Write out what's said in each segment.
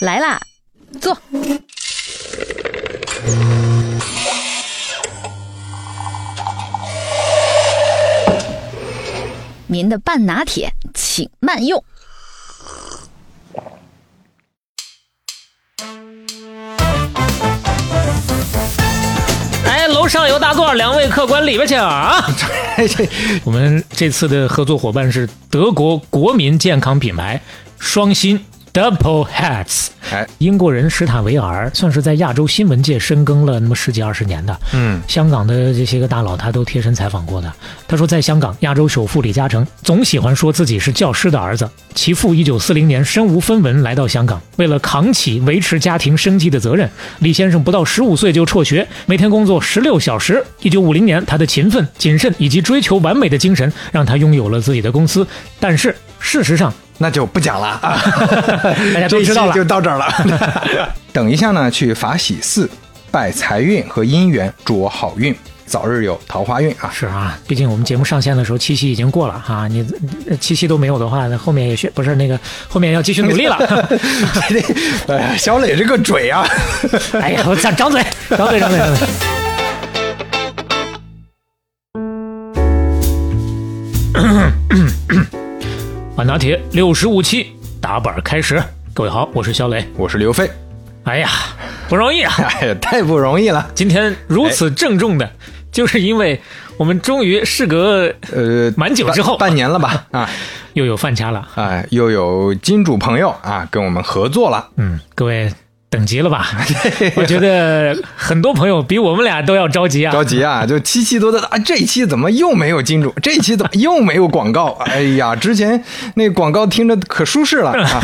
来啦，坐。您的半拿铁，请慢用。哎，楼上有大座，两位客官里边请啊！这我们这次的合作伙伴是德国国民健康品牌双新 Double Hats。哎，英国人史坦维尔算是在亚洲新闻界深耕了那么十几二十年的。嗯，香港的这些个大佬他都贴身采访过的。他说，在香港，亚洲首富李嘉诚总喜欢说自己是教师的儿子。其父一九四零年身无分文来到香港，为了扛起维持家庭生计的责任，李先生不到十五岁就辍学，每天工作十六小时。一九五零年，他的勤奋、谨慎以及追求完美的精神，让他拥有了自己的公司。但是事实上，那就不讲了啊，大家都知道了。就到这儿了。等一下呢，去法喜寺拜财运和姻缘，祝我好运，早日有桃花运啊！是啊，毕竟我们节目上线的时候七夕已经过了哈、你呃七夕都没有的话，那后面也学不是那个后面要继续努力了。哎呀，小磊这个嘴啊，哎呀，我张张嘴，张嘴，张嘴，张嘴。半拿铁六十五期打板开始，各位好，我是肖磊。我是刘飞。哎呀，不容易啊！哎呀，太不容易了。今天如此郑重的，就是因为我们终于事隔呃，蛮久之后半半年了吧？啊，又有饭掐了。哎，又有金主朋友啊跟我们合作了。嗯，各位等急了吧？我觉得很多朋友比我们俩都要着急啊。着急啊！就七期多的啊，这一期怎么又没有金主？这一期怎么 又没有广告？哎呀，之前那广告听着可舒适了 啊！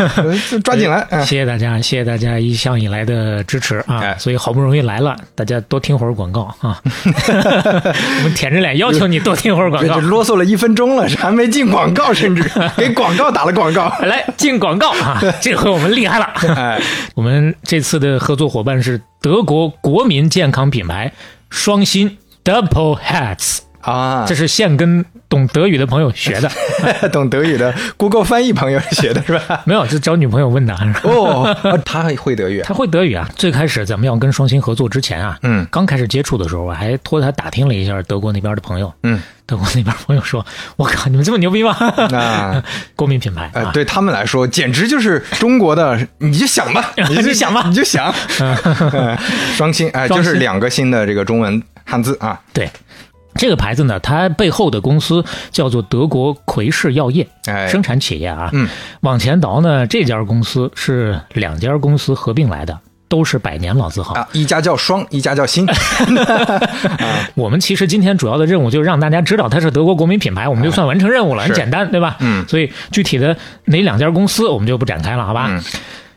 就抓紧来，嗯谢谢大家，谢谢大家一向以来的支持啊！哎所以好不容易来了，大家多听会儿广告啊！我们舔着脸要求你多听会儿广告。啰嗦了一分钟了，还没进广告，甚至给广告打了广告。来进广告啊！这回我们厉害了。哎，我们这次的合作伙伴是德国国民健康品牌双星 Double Hats，啊，这是现跟懂德语的朋友学的，懂德语的 Google 翻译朋友学的是吧？没有，就找女朋友问的。哦，哦他还会德语啊。他会德语啊。最开始咱们要跟双星合作之前啊，嗯刚开始接触的时候，我还托他打听了一下德国那边的朋友。嗯，德国那边朋友说：“我靠，你们这么牛逼吗？”那国民品牌呃，啊，对他们来说，简直就是中国的，你就想吧，你就想吧你就想。嗯双星，哎，就是两个新的这个中文汉字啊。对。这个牌子呢，它背后的公司叫做德国奎氏药业，哎，生产企业啊。嗯，往前倒呢，这家公司是两家公司合并来的，都是百年老字号。啊，一家叫双，一家叫新。我们其实今天主要的任务就是让大家知道它是德国国民品牌，我们就算完成任务了，很简单，对吧？嗯所以具体的哪两家公司我们就不展开了，好吧？嗯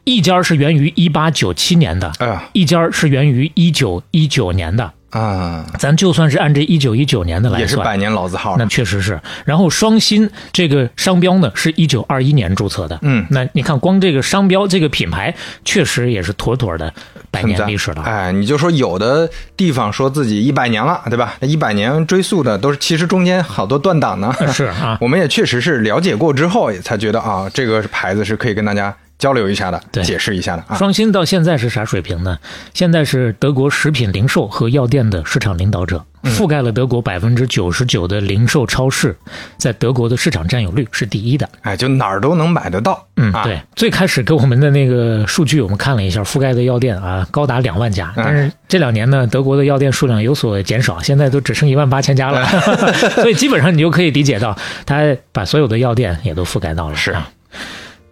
一家是源于一八九七年的，哎一家是源于一九一九年的。啊，咱就算是按这一九一九年的来算，也是百年老字号那。确实是。然后双新这个商标呢，是一九二一年注册的。嗯那你看，光这个商标这个品牌，确实也是妥妥的百年历史了。哎，你就说有的地方说自己一百年了，对吧？那一百年追溯的都是，其实中间好多断档呢。是啊，我们也确实是了解过之后，也才觉得啊，这个牌子是可以跟大家交流一下的，对解释一下的啊。双新到现在是啥水平呢？现在是德国食品零售和药店的市场领导者，嗯覆盖了德国百分之九十九的零售超市，在德国的市场占有率是第一的。哎，就哪儿都能买得到。嗯，啊对，最开始给我们的那个数据，我们看了一下，覆盖的药店啊，高达两万家。嗯但是这两年呢，德国的药店数量有所减少，现在都只剩一万八千家了。所以基本上你就可以理解到，它把所有的药店也都覆盖到了。是啊。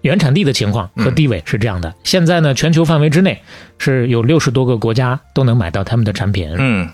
原产地的情况和地位是这样的，现在呢，全球范围之内是有六十多个国家都能买到他们的产品。嗯，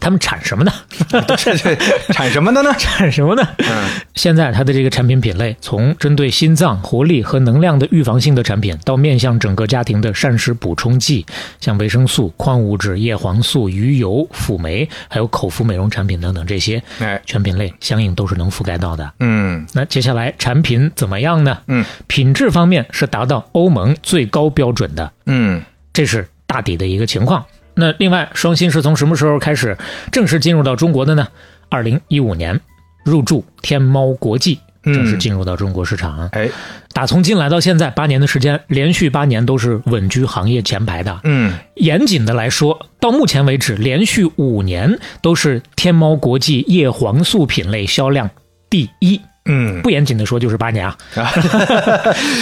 他们产什么呢？这这产什么的呢？产什么呢？嗯，现在它的这个产品品类，从针对心脏、活力和能量的预防性的产品，到面向整个家庭的膳食补充剂，像维生素、矿物质、叶黄素、鱼油、辅酶，还有口服美容产品等等，这些哎，全品类相应都是能覆盖到的。嗯那接下来产品怎么样呢？嗯品质方面是达到欧盟最高标准的，嗯，这是大抵的一个情况。那另外，双星是从什么时候开始正式进入到中国的呢？二零一五年入驻天猫国际，正式进入到中国市场。哎，打从进来到现在八年的时间，连续八年都是稳居行业前排的。嗯，严谨的来说，到目前为止，连续五年都是天猫国际叶黄素品类销量第一。嗯，不严谨的说，就是八年啊。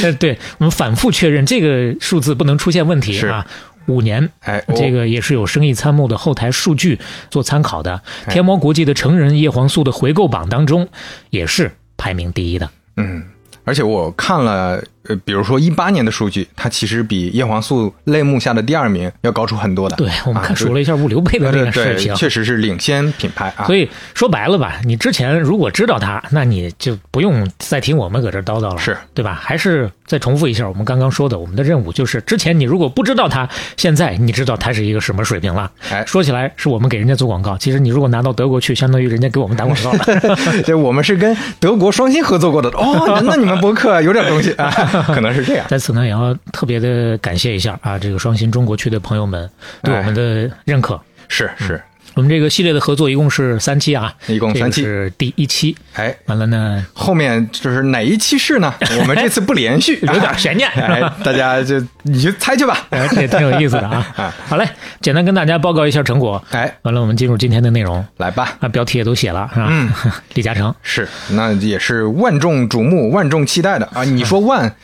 呃 对我们反复确认这个数字不能出现问题啊。五年，哎，这个也是有生意参谋的后台数据做参考的。天猫国际的成人叶黄素的回购榜当中，也是排名第一的。嗯，而且我看了，呃，比如说一八年的数据，它其实比叶黄素类目下的第二名要高出很多的。对我们看啊数了一下物流配的这个水平，对确实是领先品牌啊。所以说白了吧，你之前如果知道它，那你就不用再听我们搁这叨叨了，是对吧？还是再重复一下我们刚刚说的，我们的任务就是，之前你如果不知道它，现在你知道它是一个什么水平了。哎说起来是我们给人家做广告，其实你如果拿到德国去，相当于人家给我们打广告了。对我们是跟德国双星合作过的哦，那那你们博客有点东西啊，可能是这样。在此呢，也要特别的感谢一下啊，这个双新中国区的朋友们对我们的认可。是是，我们这个系列的合作一共是三期啊，一共三期是第一期。哎，完了呢，后面就是哪一期是呢？我们这次不连续，有点悬念哎，大家就你就猜去吧。哎这也挺有意思的啊。好嘞，简单跟大家报告一下成果。哎，完了，我们进入今天的内容来吧。啊，标题也都写了是吧？嗯，李嘉诚，是，那也是万众瞩目、万众期待的啊！你说万，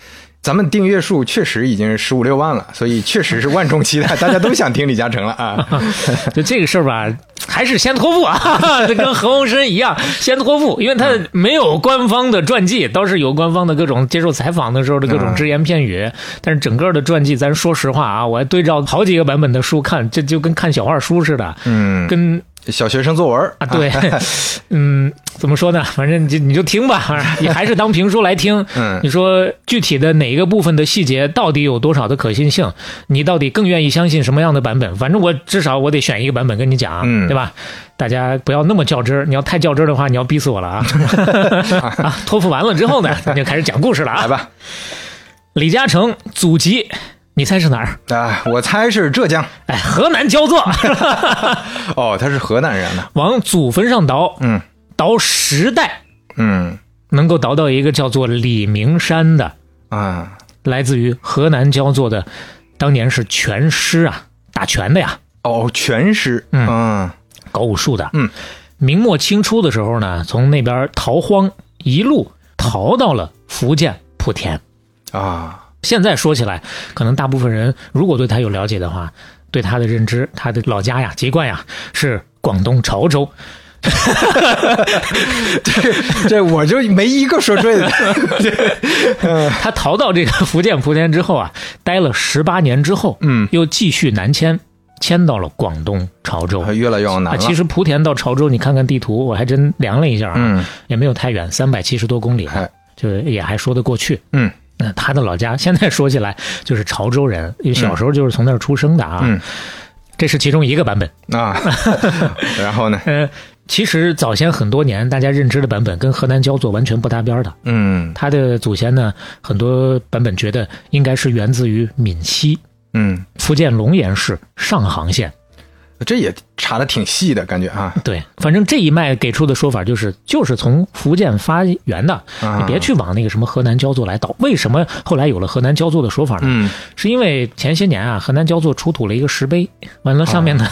咱们订阅数确实已经十五六万了，所以确实是万众期待，大家都想听李嘉诚了啊！就这个事儿吧，还是先托付啊，跟何鸿燊一样，先托付，因为他没有官方的传记，倒是有官方的各种接受采访的时候的各种只言片语，但是整个的传记，咱说实话啊，我还对照好几个版本的书看，这就跟看小画书似的，嗯，跟小学生作文啊，对，嗯，怎么说呢？反正你就你就听吧，啊你还是当评书来听。嗯你说具体的哪一个部分的细节到底有多少的可信性？你到底更愿意相信什么样的版本？反正我至少我得选一个版本跟你讲，嗯对吧？大家不要那么较真儿，你要太较真儿的话，你要逼死我了啊！啊，托付完了之后呢，咱就开始讲故事了啊。来吧，李嘉诚祖籍，你猜是哪儿？啊，我猜是浙江哎，河南焦作，哦，他是河南人呢。往祖坟上倒，嗯倒十代。嗯能够倒到一个叫做李明山的，啊，来自于河南焦作的，当年是拳师啊，打拳的呀，哦，拳师，嗯嗯搞武术的。嗯，明末清初的时候呢，从那边逃荒，一路逃到了福建莆田。啊，现在说起来，可能大部分人如果对他有了解的话，对他的认知，他的老家呀、籍贯呀是广东潮州。这这我就没一个说对的。他逃到这个福建莆田之后啊，待了十八年之后，嗯，又继续南迁，迁到了广东潮州。越来越往南啊，了。其实莆田到潮州，你看看地图，我还真量了一下啊，嗯也没有太远，三百七十多公里哎，就也还说得过去。嗯那他的老家现在说起来就是潮州人，因为小时候就是从那儿出生的啊。嗯这是其中一个版本。啊，然后呢？呃，其实早先很多年大家认知的版本跟河南焦作完全不搭边儿的。嗯他的祖先呢，很多版本觉得应该是源自于闽西，嗯，福建龙岩市上杭县。这也查的挺细的感觉啊。对，反正这一脉给出的说法就是，就是从福建发源的，啊你别去往那个什么河南焦作来倒。为什么后来有了河南焦作的说法呢？嗯，是因为前些年啊，河南焦作出土了一个石碑，完了上面呢、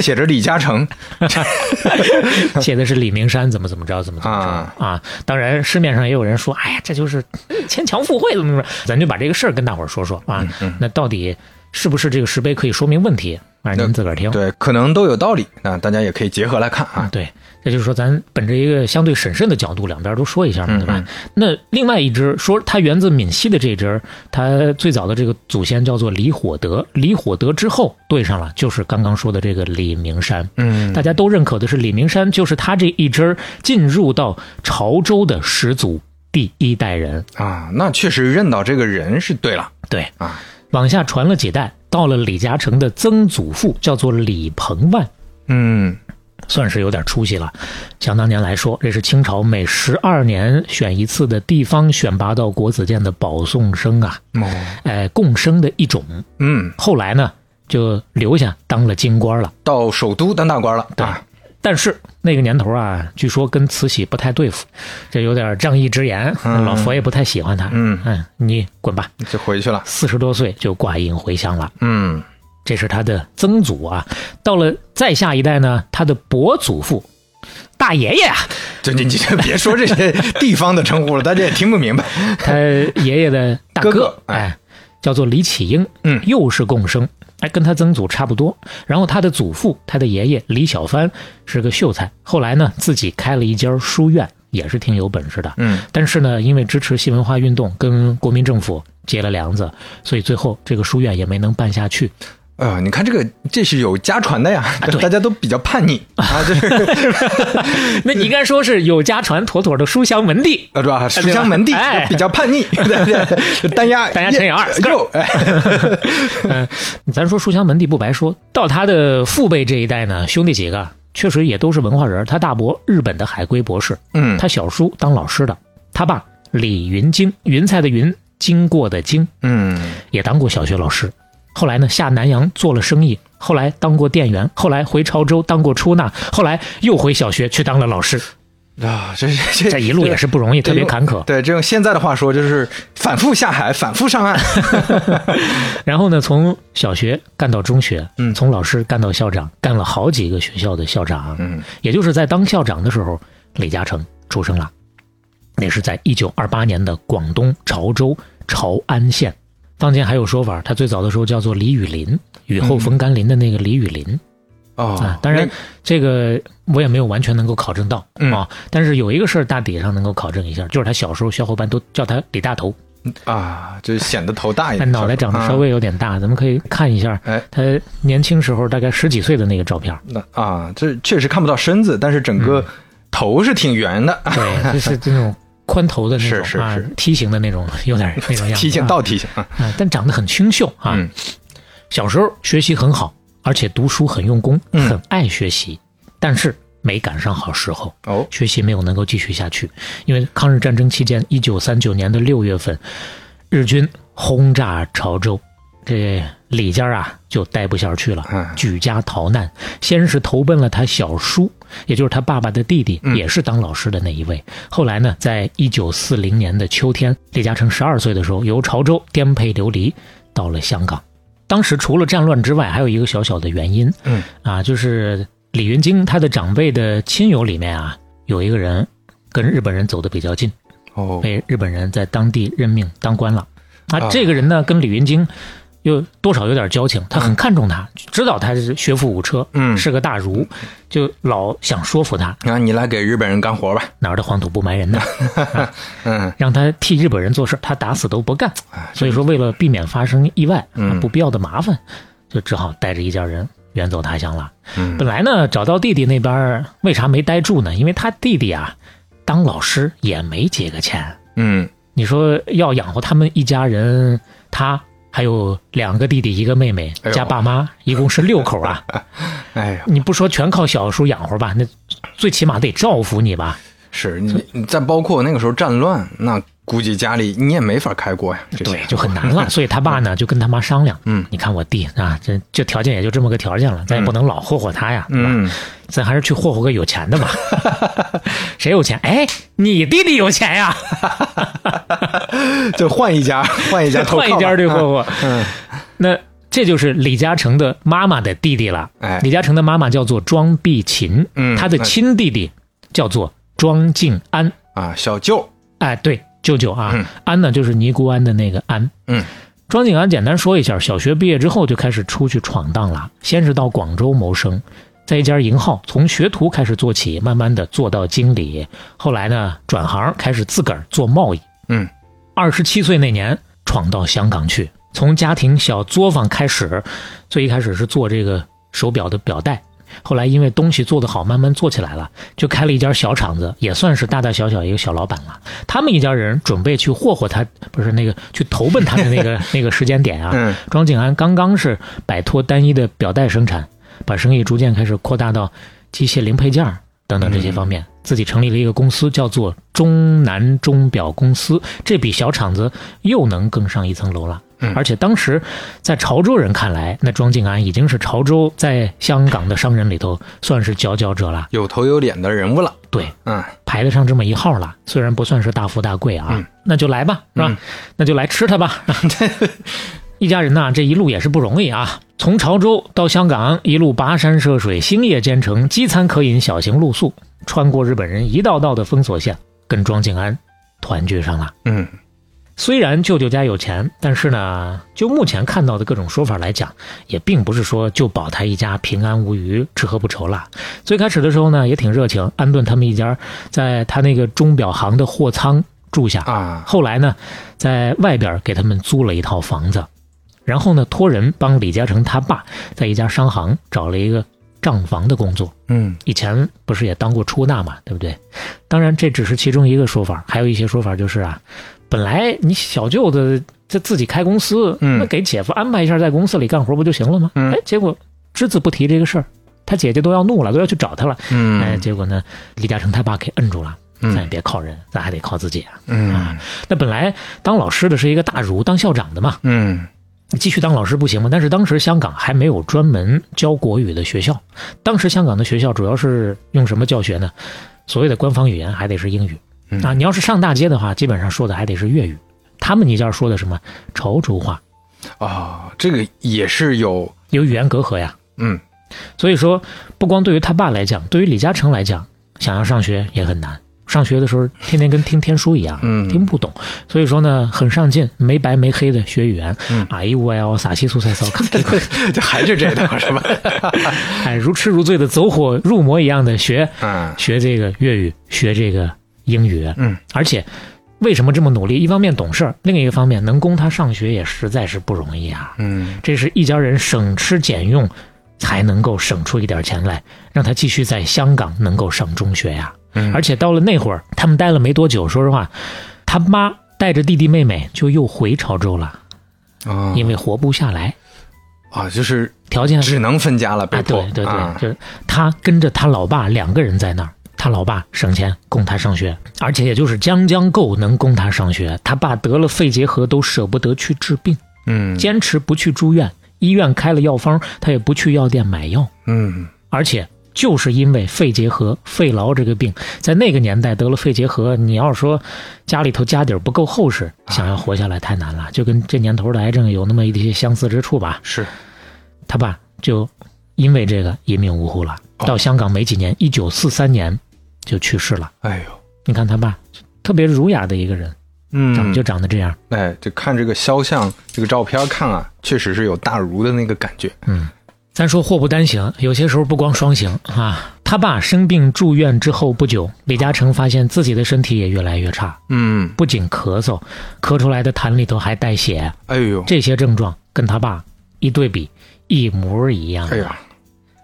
写着李嘉诚。写的是李明山怎么怎么着，怎么怎么着啊啊。当然，市面上也有人说，哎呀，这就是牵强附会，怎么怎么。咱就把这个事儿跟大伙儿说说啊。嗯那到底是不是这个石碑可以说明问题？反正您自个儿听。对，可能都有道理啊，大家也可以结合来看啊。对，这就是说，咱本着一个相对审慎的角度，两边都说一下嘛，嗯对吧？那另外一支说它源自闽西的这支，它最早的这个祖先叫做李火德，李火德之后对上了，就是刚刚说的这个李明山。嗯大家都认可的是李明山，就是他这一支进入到潮州的始祖第一代人。啊，那确实认到这个人是对了对，啊。往下传了几代，到了李嘉诚的曾祖父，叫做李鹏万。嗯算是有点出息了。想当年来说，这是清朝每十二年选一次的地方选拔到国子监的保送生啊，哦哎，贡生的一种。嗯，后来呢，就留下当了京官了。到首都当大官了。对啊但是那个年头啊，据说跟慈禧不太对付，这有点仗义直言，嗯老佛爷不太喜欢他。嗯嗯，你滚吧！就回去了。四十多岁就挂印回乡了。嗯这是他的曾祖啊。到了再下一代呢，他的伯祖父、大爷爷啊，这你你就别说这些地方的称呼了，大家也听不明白。他爷爷的大哥，哥哥哎哎，叫做李启英，嗯又是共生，哎，跟他曾祖差不多。然后他的祖父，他的爷爷李小帆是个秀才，后来呢自己开了一家书院，也是挺有本事的。嗯但是呢，因为支持新文化运动，跟国民政府结了梁子，所以最后这个书院也没能办下去。呃，你看这个，这是有家传的呀，对 大家都比较叛逆啊，那你应该说是有家传妥妥的书香门第。啊是吧？书香门第哎比较叛逆，对对，单压单压乘以二又哎，嗯，咱说书香门第不白说，到他的父辈这一代呢，兄弟几个确实也都是文化人。他大伯日本的海归博士，嗯他小叔当老师的，他爸李云经，云彩的云，经过的经，嗯也当过小学老师。后来呢，下南洋做了生意，后来当过店员，后来回潮州当过出纳，后来又回小学去当了老师。啊，这这 这一路也是不容易，特别坎坷。对，这用现在的话说，就是反复下海，反复上岸。然后呢，从小学干到中学，嗯从老师干到校长，干了好几个学校的校长。嗯也就是在当校长的时候，李嘉诚出生了。那是在一九二八年的广东潮州潮安县。坊间还有说法，他最早的时候叫做李雨林，雨后逢甘霖的那个李雨林、哦啊。当然，这个我也没有完全能够考证到、嗯啊。但是有一个事儿大体上能够考证一下，就是他小时候小伙伴都叫他李大头，啊，就显得头大一点，脑袋长得稍微有点大。咱们可以看一下哎他年轻时候大概十几岁的那个照片。那啊，这确实看不到身子，但是整个头是挺圆的，对，就是这种宽头的那种啊是是是，梯形的那种，有点 那种样子。梯形啊倒梯形啊。啊，但长得很清秀啊。嗯小时候学习很好，而且读书很用功，嗯很爱学习，但是没赶上好时候，哦，学习没有能够继续下去。因为抗日战争期间，一九三九年的六月份，日军轰炸潮州，这李家啊就待不下去了嗯，举家逃难。先是投奔了他小叔，也就是他爸爸的弟弟，嗯也是当老师的那一位。后来呢，在一九四零年的秋天，李嘉诚十二岁的时候，由潮州颠沛流离到了香港。当时除了战乱之外，还有一个小小的原因，嗯啊，就是李云京他的长辈的亲友里面啊，有一个人跟日本人走得比较近，哦，被日本人在当地任命当官了。啊啊，这个人呢跟李云京又多少有点交情，他很看重他，知道他是学富五车，嗯是个大儒，就老想说服他那，你来给日本人干活吧。哪儿的黄土不埋人呢，嗯，让他替日本人做事，他打死都不干。哎所以说，为了避免发生意外，不必要的麻烦，就只好带着一家人远走他乡了。嗯本来呢，找到弟弟那边为啥没待住呢？因为他弟弟啊，当老师也没几个钱。嗯你说要养活他们一家人，他还有两个弟弟一个妹妹加爸妈，一共是六口啊。哎呀，你不说全靠小叔养活吧，那最起码得照顾你吧。是你你再包括那个时候战乱，那估计家里你也没法开锅呀。对，就很难了。所以他爸呢就跟他妈商量，嗯你看我弟啊，这这条件也就这么个条件了，咱也不能老霍霍他呀，对吧？嗯，咱还是去霍霍个有钱的吧。谁有钱？哎，你弟弟有钱呀，就换一家，换一家换一家去霍霍。嗯，那这就是李嘉诚的妈妈的弟弟了。哎李嘉诚的妈妈叫做庄碧琴，嗯他的亲弟弟叫做庄敬安。啊，小舅，哎，对，舅舅啊，嗯安呢就是尼姑庵的那个安。嗯，庄敬安简单说一下，小学毕业之后就开始出去闯荡了，先是到广州谋生。在一家银号，从学徒开始做起，慢慢的做到经理。后来呢，转行开始自个儿做贸易。嗯，二十七岁那年闯到香港去，从家庭小作坊开始，最一开始是做这个手表的表带，后来因为东西做得好，慢慢做起来了，就开了一家小厂子，也算是大大小小一个小老板了。他们一家人准备去霍霍他，不是那个去投奔他的那个 那个时间点啊。嗯庄景安刚刚是摆脱单一的表带生产，把生意逐渐开始扩大到机械零配件儿等等这些方面，自己成立了一个公司，叫做中南钟表公司。这比小厂子又能更上一层楼了。嗯而且当时在潮州人看来，那庄静安已经是潮州在香港的商人里头算是佼佼者了，有头有脸的人物了。对，嗯排得上这么一号了。虽然不算是大富大贵啊，嗯那就来吧，是吧？嗯那就来吃它吧。一家人呐，这一路也是不容易啊。从潮州到香港，一路跋山涉水，星夜兼程，饥餐渴饮，小型露宿，穿过日本人一道道的封锁线，跟庄静安团聚上了。嗯虽然舅舅家有钱，但是呢，就目前看到的各种说法来讲，也并不是说就保他一家平安无虞、吃喝不愁了。最开始的时候呢，也挺热情，安顿他们一家在他那个钟表行的货仓住下。啊后来呢，在外边给他们租了一套房子，然后呢，托人帮李嘉诚他爸在一家商行找了一个账房的工作。嗯以前不是也当过出纳嘛，对不对？当然这只是其中一个说法，还有一些说法就是啊，本来你小舅子这自己开公司，嗯那给姐夫安排一下在公司里干活不就行了吗？嗯哎，结果只字不提这个事儿，他姐姐都要怒了，都要去找他了。哎，嗯结果呢，李嘉诚他爸给摁住了，咱也嗯别靠人，咱还得靠自己啊。嗯那本来当老师的是一个大儒，当校长的嘛，嗯你继续当老师不行吗？但是当时香港还没有专门教国语的学校，当时香港的学校主要是用什么教学呢？所谓的官方语言还得是英语嗯啊，你要是上大街的话，基本上说的还得是粤语。他们一家说的什么潮州话，啊，这个也是有有语言隔阂呀。嗯所以说，不光对于他爸来讲，对于李嘉诚来讲，想要上学也很难。上学的时候，天天跟听天书一样，嗯听不懂。所以说呢，很上进，没白没黑的学语言。嗯啊一乌哎哦，撒西苏塞骚，这 还是这套是吧？哎，如痴如醉的走火入魔一样的学嗯学这个粤语，学这个英语。嗯而且为什么这么努力？一方面懂事儿，另一个方面能供他上学也实在是不容易啊。嗯这是一家人省吃俭用才能够省出一点钱来，让他继续在香港能够上中学呀。嗯，而且到了那会儿，他们待了没多久，说实话，他妈带着弟弟妹妹就又回潮州了，啊因为活不下来，啊，就是条件只能分家了，被啊，迫对对对，啊就是他跟着他老爸两个人在那儿，他老爸省钱供他上学，而且也就是将将够能供他上学。他爸得了肺结核都舍不得去治病，嗯坚持不去住院，医院开了药方他也不去药店买药，嗯而且。就是因为肺结核、肺痨这个病，在那个年代得了肺结核，你要是说家里头家底儿不够厚实，想要活下来太难了，就跟这年头的癌症有那么一些相似之处吧。是他爸就因为这个一命呜呼了。哦到香港没几年，一九四三年就去世了。哎呦你看他爸特别儒雅的一个人，嗯长就长得这样。哎，就看这个肖像这个照片看啊，确实是有大儒的那个感觉。嗯，咱说祸不单行，有些时候不光双行啊。他爸生病住院之后不久，李嘉诚发现自己的身体也越来越差，嗯，不仅咳嗽，咳出来的痰里头还带血，哎呦，这些症状跟他爸一对比，一模一样。哎呀，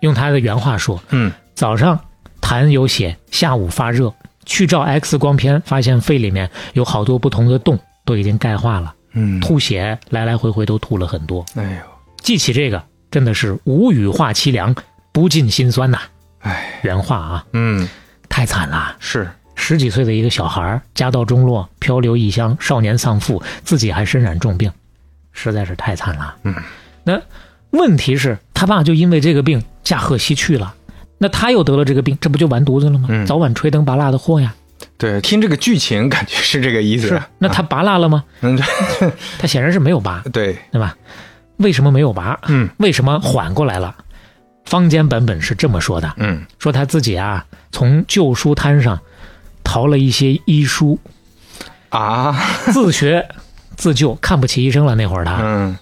用他的原话说，嗯早上痰有血，下午发热，去照 X 光片，发现肺里面有好多不同的洞，都已经钙化了，嗯，吐血来来回回都吐了很多。哎呦，记起这个，真的是无语话凄凉，不尽心酸呐。哎，原话啊，嗯，太惨了。是，十几岁的一个小孩，家道中落，漂流异乡，少年丧父，自己还身染重病，实在是太惨了。嗯，那问题是他爸就因为这个病驾鹤西去了，那他又得了这个病，这不就完犊子了吗？嗯早晚吹灯拔蜡的祸呀。对，听这个剧情感觉是这个意思。是，那他拔蜡了吗？嗯，他显然是没有拔，对，对吧？为什么没有拔？嗯为什么缓过来了？坊间版本是这么说的：嗯，说他自己啊，从旧书摊上淘了一些医书，啊，自学自救，看不起医生了。那会儿他嗯，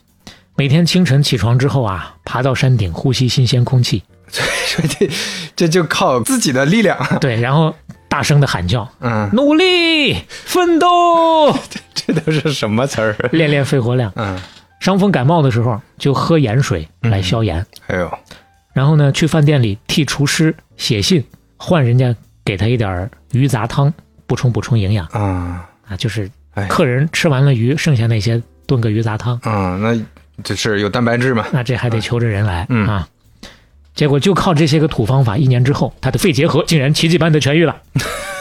每天清晨起床之后啊，爬到山顶呼吸新鲜空气，所以这 这就靠自己的力量。对，然后大声的喊叫，嗯，努力奋斗，这都是什么词儿？练练肺活量。嗯，伤风感冒的时候就喝盐水来消炎，哎呦，然后呢，去饭店里替厨师写信，换人家给他一点鱼杂汤，补充补充营养啊，啊。就是哎客人吃完了鱼，剩下那些炖个鱼杂汤，啊，那这是有蛋白质嘛？那这还得求着人来、嗯啊。结果就靠这些个土方法，一年之后，他的肺结核竟然奇迹般的痊愈了。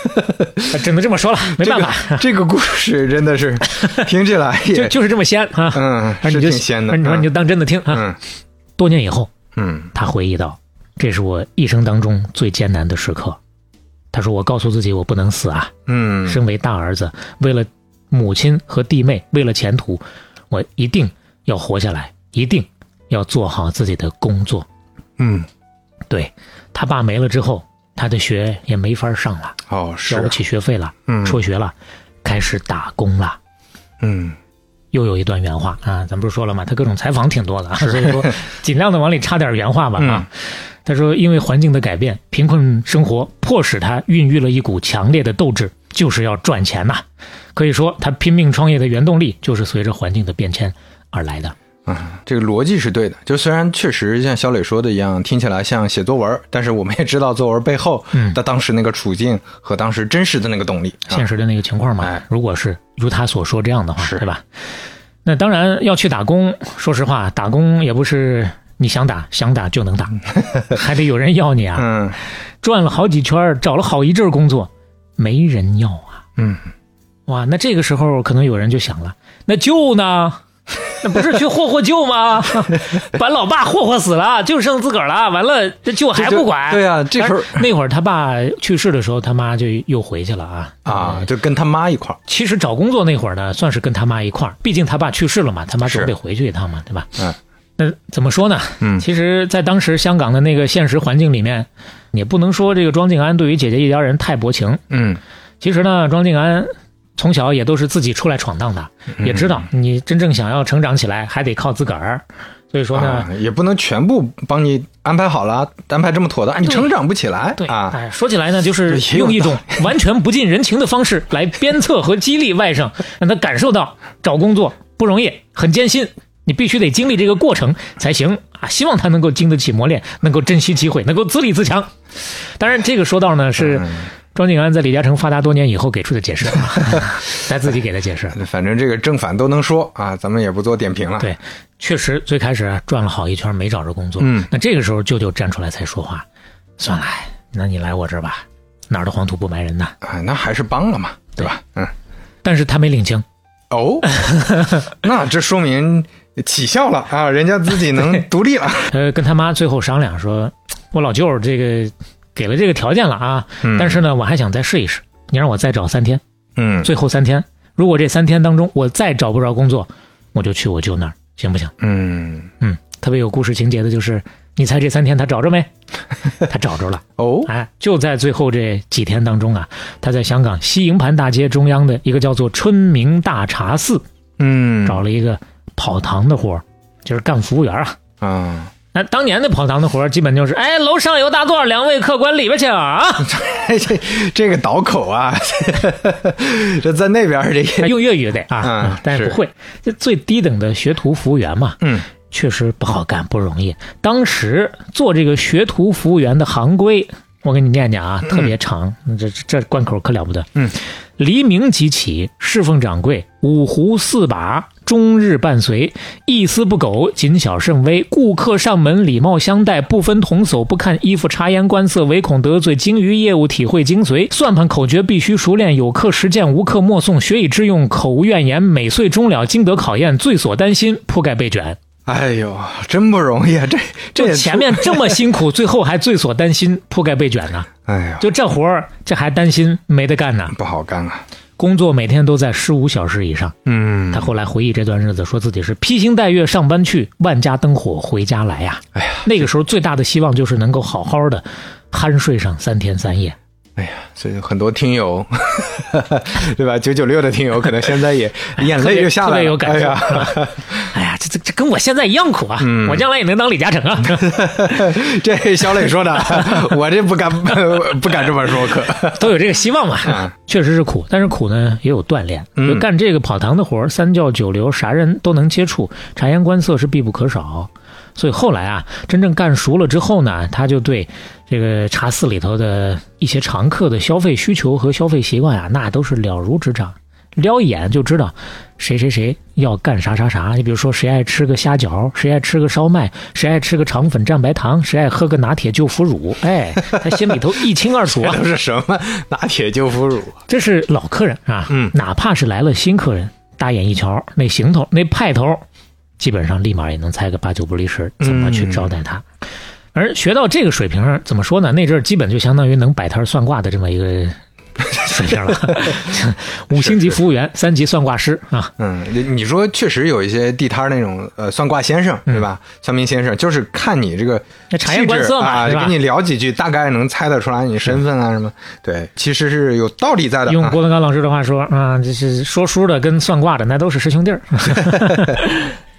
只能这么说了，没办法，这个这个故事真的是 听起来就也就是这么仙啊。嗯是挺仙的，那你说你就当真的听啊。嗯多年以后，嗯他回忆道，这是我一生当中最艰难的时刻。他说：“我告诉自己，我不能死啊！嗯身为大儿子，为了母亲和弟妹，为了前途，我一定要活下来，一定要做好自己的工作。嗯对他爸没了之后，他的学也没法上了，哦是交不起学费了，嗯辍学了，开始打工了。嗯又有一段原话啊，咱不是说了吗？他各种采访挺多的啊，所以说尽量的往里插点原话吧啊。他说，因为环境的改变，贫困生活迫使他孕育了一股强烈的斗志，就是要赚钱呐、可以说，他拼命创业的原动力就是随着环境的变迁而来的。啊，这个逻辑是对的。就虽然确实像小磊说的一样，听起来像写作文，但是我们也知道作文背后嗯的当时那个处境和当时真实的那个动力。啊现实的那个情况嘛。哎如果是如他所说这样的话，是对吧？那当然要去打工。说实话，打工也不是你想打想打就能打，还得有人要你啊。嗯转了好几圈，找了好一阵工作，没人要啊。嗯，哇，那这个时候可能有人就想了，那舅呢？那不是去霍霍舅吗？把老爸霍霍死了，就剩自个儿了。完了，这舅还不管。对啊，这时候那会儿他爸去世的时候，他妈就又回去了啊啊，就跟他妈一块儿。其实找工作那会儿呢，算是跟他妈一块儿，毕竟他爸去世了嘛，他妈总是得回去一趟嘛，对吧？嗯。那怎么说呢？嗯其实，在当时香港的那个现实环境里面，也不能说这个庄静安对于姐姐一家人太薄情。嗯其实呢，庄静安从小也都是自己出来闯荡的，嗯也知道你真正想要成长起来，还得靠自个儿。所以说呢，啊，也不能全部帮你安排好了，安排这么妥当，你成长不起来对，啊。哎，说起来呢，就是 用一种完全不近人情的方式来鞭策和激励外甥，让他感受到找工作不容易，很艰辛，你必须得经历这个过程才行啊！希望他能够经得起磨练，能够珍惜机会，能够自立自强。当然，这个说到呢是嗯庄静安在李嘉诚发达多年以后给出的解释，啊，他自己给的解释。反正这个正反都能说啊，咱们也不做点评了。对，确实最开始啊转了好一圈没找着工作，嗯那这个时候舅舅站出来才说话，算了，那你来我这儿吧，哪儿的黄土不埋人呐。啊，那还是帮了嘛，对吧？嗯，但是他没领情，哦，那这说明起效了啊，人家自己能独立了。呃，跟他妈最后商量说，我老舅这个给了这个条件了啊，嗯但是呢，我还想再试一试，你让我再找三天，嗯最后三天，如果这三天当中我再找不着工作，我就去我舅那儿，行不行？嗯，嗯，特别有故事情节的就是，你猜这三天他找着没？他找着了。哦，哎，就在最后这几天当中啊，他在香港西营盘大街中央的一个叫做春明大茶寺嗯，找了一个跑堂的活儿，就是干服务员啊。啊，那当年的跑堂的活儿，基本就是，哎，楼上有大座，两位客官里边请啊，这这个倒口啊，这在那边儿这个，用粤语得啊，嗯但是不会。这最低等的学徒服务员嘛，嗯确实不好干，不容易。当时做这个学徒服务员的行规，我给你念念啊，特别长，这这这关口可了不得。嗯，黎明即起，侍奉掌柜，五湖四把，终日伴随，一丝不苟，谨小慎微。顾客上门，礼貌相待，不分童叟，不看衣服，察言观色，唯恐得罪。精于业务，体会精髓，算盘口诀必须熟练，有课实践，无课默诵，学以致用，口无怨言。每岁终了，经得考验，最所担心，铺盖被卷。哎呦，真不容易啊！这这前面这么辛苦，最后还最所担心铺盖被卷呢。哎呀，就这活儿，这还担心没得干呢。不好干啊。工作每天都在十五小时以上。嗯他，后来回忆这段日子，说自己是披星戴月上班去，万家灯火回家来呀。哎呀，那个时候最大的希望就是能够好好的酣睡上三天三夜。哎呀，所以很多听友，对吧？九九六的听友可能现在也眼泪就下来了，特别有感受哎呀，哎呀，这这这跟我现在一样苦啊！嗯我将来也能当李嘉诚啊！这小磊说的，我这不敢不敢这么说，可都有这个希望嘛嗯。确实是苦，但是苦呢也有锻炼。嗯就干这个跑堂的活儿，三教九流啥人都能接触，察言观色是必不可少。所以后来啊，真正干熟了之后呢，他就对这个茶肆里头的一些常客的消费需求和消费习惯啊，那都是了如指掌。撩一眼就知道谁谁谁要干啥啥啥。你比如说，谁爱吃个虾饺，谁爱吃个烧麦，谁爱吃个肠粉蘸白糖，谁爱喝个拿铁就腐乳，哎，他心里头一清二楚啊是什么拿铁就腐乳？这是老客人啊，嗯哪怕是来了新客人，大眼一瞧，那行头那派头，基本上立马也能猜个八九不离十，怎么去招待他。而学到这个水平，怎么说呢？那阵儿基本就相当于能摆摊算卦的这么一个 水平了，五星级服务员，三级算卦师啊。嗯，你你说确实有一些地摊那种呃算卦先生对吧？算命先生就是看你这个察言观色嘛跟你聊几句，大概能猜得出来你身份啊什么。对，其实是有道理在的。啊用郭德纲老师的话说啊，这是说书的跟算卦的那都是师兄弟儿。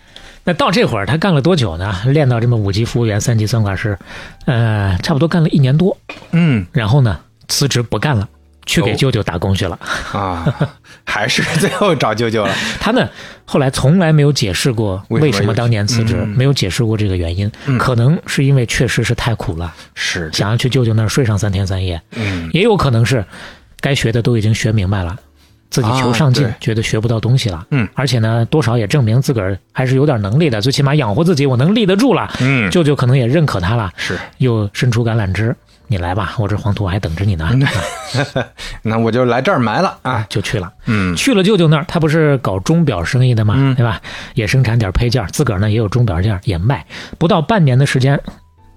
那到这会儿，他干了多久呢？练到这么五级服务员、三级算卦师，呃，差不多干了一年多。嗯然后呢，辞职不干了，去给哦舅舅打工去了。啊，还是最后找舅舅了。他呢，后来从来没有解释过为什么为什么当年辞职，嗯没有解释过这个原因。嗯可能是因为确实是太苦了，是，想要去舅舅那儿睡上三天三夜，嗯也有可能是该学的都已经学明白了。自己求上进，啊觉得学不到东西了，嗯，而且呢，多少也证明自个儿还是有点能力的，最起码养活自己，我能立得住了。嗯，舅舅可能也认可他了，是。又伸出橄榄枝，你来吧，我这黄土还等着你呢，啊 那我就来这儿埋了啊。就去了。嗯去了舅舅那儿，他不是搞钟表生意的嘛，嗯对吧？也生产点配件，自个儿呢也有钟表件也卖。不到半年的时间，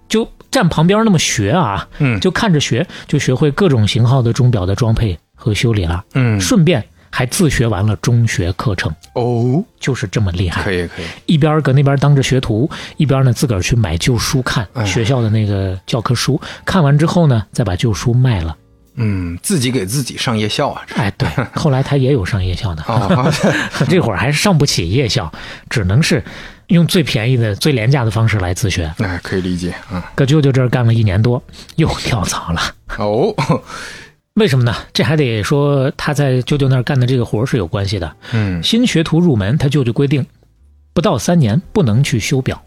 就站旁边那么学啊，嗯就看着学，就学会各种型号的钟表的装配和修理了，嗯顺便还自学完了中学课程，哦，就是这么厉害。可以可以。一边搁那边当着学徒，一边呢自个儿去买旧书看哎学校的那个教科书，看完之后呢，再把旧书卖了。嗯，自己给自己上夜校啊。哎，对，后来他也有上夜校的。哦，这会儿还是上不起夜校，只能是用最便宜的、最廉价的方式来自学。那可以理解啊。搁舅舅这儿干了一年多，又跳槽了。哦，为什么呢？这还得说他在舅舅那儿干的这个活是有关系的。嗯新学徒入门，他舅舅规定，不到三年不能去修表，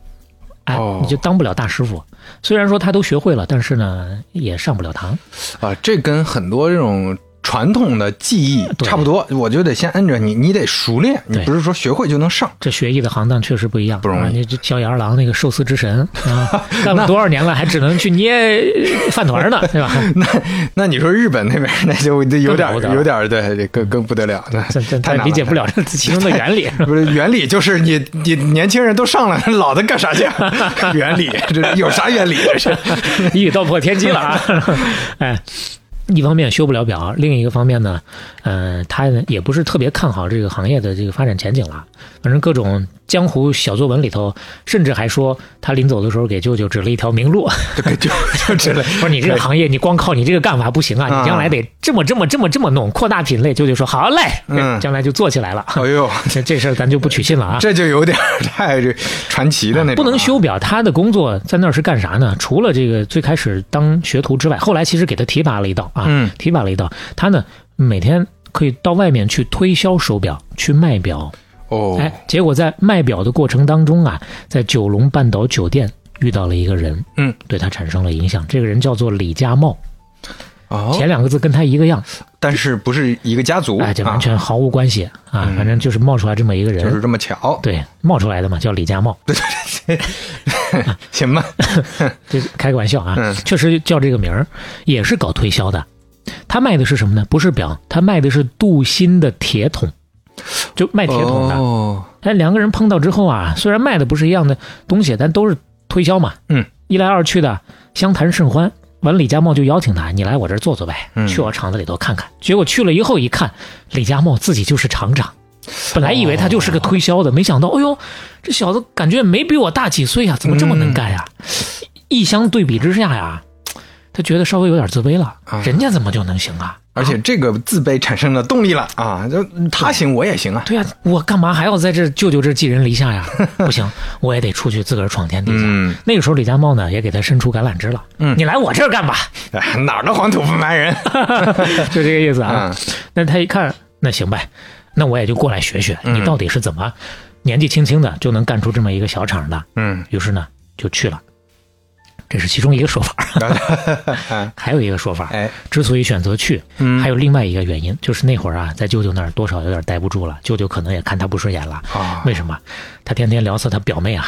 哎，哦你就当不了大师傅。虽然说他都学会了，但是呢，也上不了堂。啊，这跟很多这种传统的技艺差不多，我就得先摁着你，你得熟练，你不是说学会就能上。这学艺的行当确实不一样，不容易啊、你这小野二郎那个寿司之神啊，干了多少年了，还只能去捏 饭团呢，对吧？那那你说日本那边那就有点有点对，更更不得了，那这这太难他理解不了这其中的原理。不是原理，就是你你年轻人都上了，老的干啥去？原理这有啥原理？这是一语道破天机了啊！哎，一方面修不了表，另一个方面呢，呃，他呢也不是特别看好这个行业的这个发展前景了。反正各种江湖小作文里头，甚至还说他临走的时候给舅舅指了一条明路，这 个就就之类。说你这个行业你光靠你这个干法不行啊，啊你将来得这么这么这么这么弄，扩大品类。舅舅说好嘞，嗯将来就做起来了。哎呦，这这事儿咱就不取信了啊。这就有点 太这传奇的那种啊，不能修表，他的工作在那儿是干啥呢？除了这个最开始当学徒之外，后来其实给他提拔了一道啊，嗯提拔了一道。他呢每天可以到外面去推销手表，去卖表。哦，哎，结果在卖表的过程当中啊，在九龙半岛酒店遇到了一个人，嗯，对他产生了影响。这个人叫做李家茂，哦，前两个字跟他一个样，但是不是一个家族，哎，这完啊全毫无关系啊，嗯反正就是冒出来这么一个人，就是这么巧。对，冒出来的嘛，叫李家茂。行吧，这 开个玩笑啊，嗯确实叫这个名儿，也是搞推销的。他卖的是什么呢？不是表，他卖的是镀锌的铁桶，就卖铁桶的。哦，哎，两个人碰到之后啊，虽然卖的不是一样的东西，但都是推销嘛。嗯，一来二去的相谈甚欢。完，李佳茂就邀请他，你来我这儿坐坐呗，嗯去我厂子里头看看。结果去了以后一看，李佳茂自己就是厂长。本来以为他就是个推销的，没想到，哎呦，这小子感觉没比我大几岁啊，怎么这么能干呀？一相对比之下呀，他觉得稍微有点自卑了。啊人家怎么就能行啊？而且这个自卑产生了动力了啊！就他行我也行啊。对呀、我干嘛还要在这舅舅这寄人篱下呀？不行，我也得出去自个儿闯天地去。嗯那个时候，李家茂呢也给他伸出橄榄枝了。嗯你来我这儿干吧，哎哪儿的黄土不埋人？就这个意思啊。嗯那他一看，那行呗，那我也就过来学学，嗯你到底是怎么年纪轻轻的就能干出这么一个小厂的？嗯于是呢，就去了。这是其中一个说法。嗯还有一个说法，哎，之所以选择去，嗯还有另外一个原因，就是那会儿啊，在舅舅那儿多少有点待不住了，舅舅可能也看他不顺眼了。啊为什么？他天天聊死他表妹啊，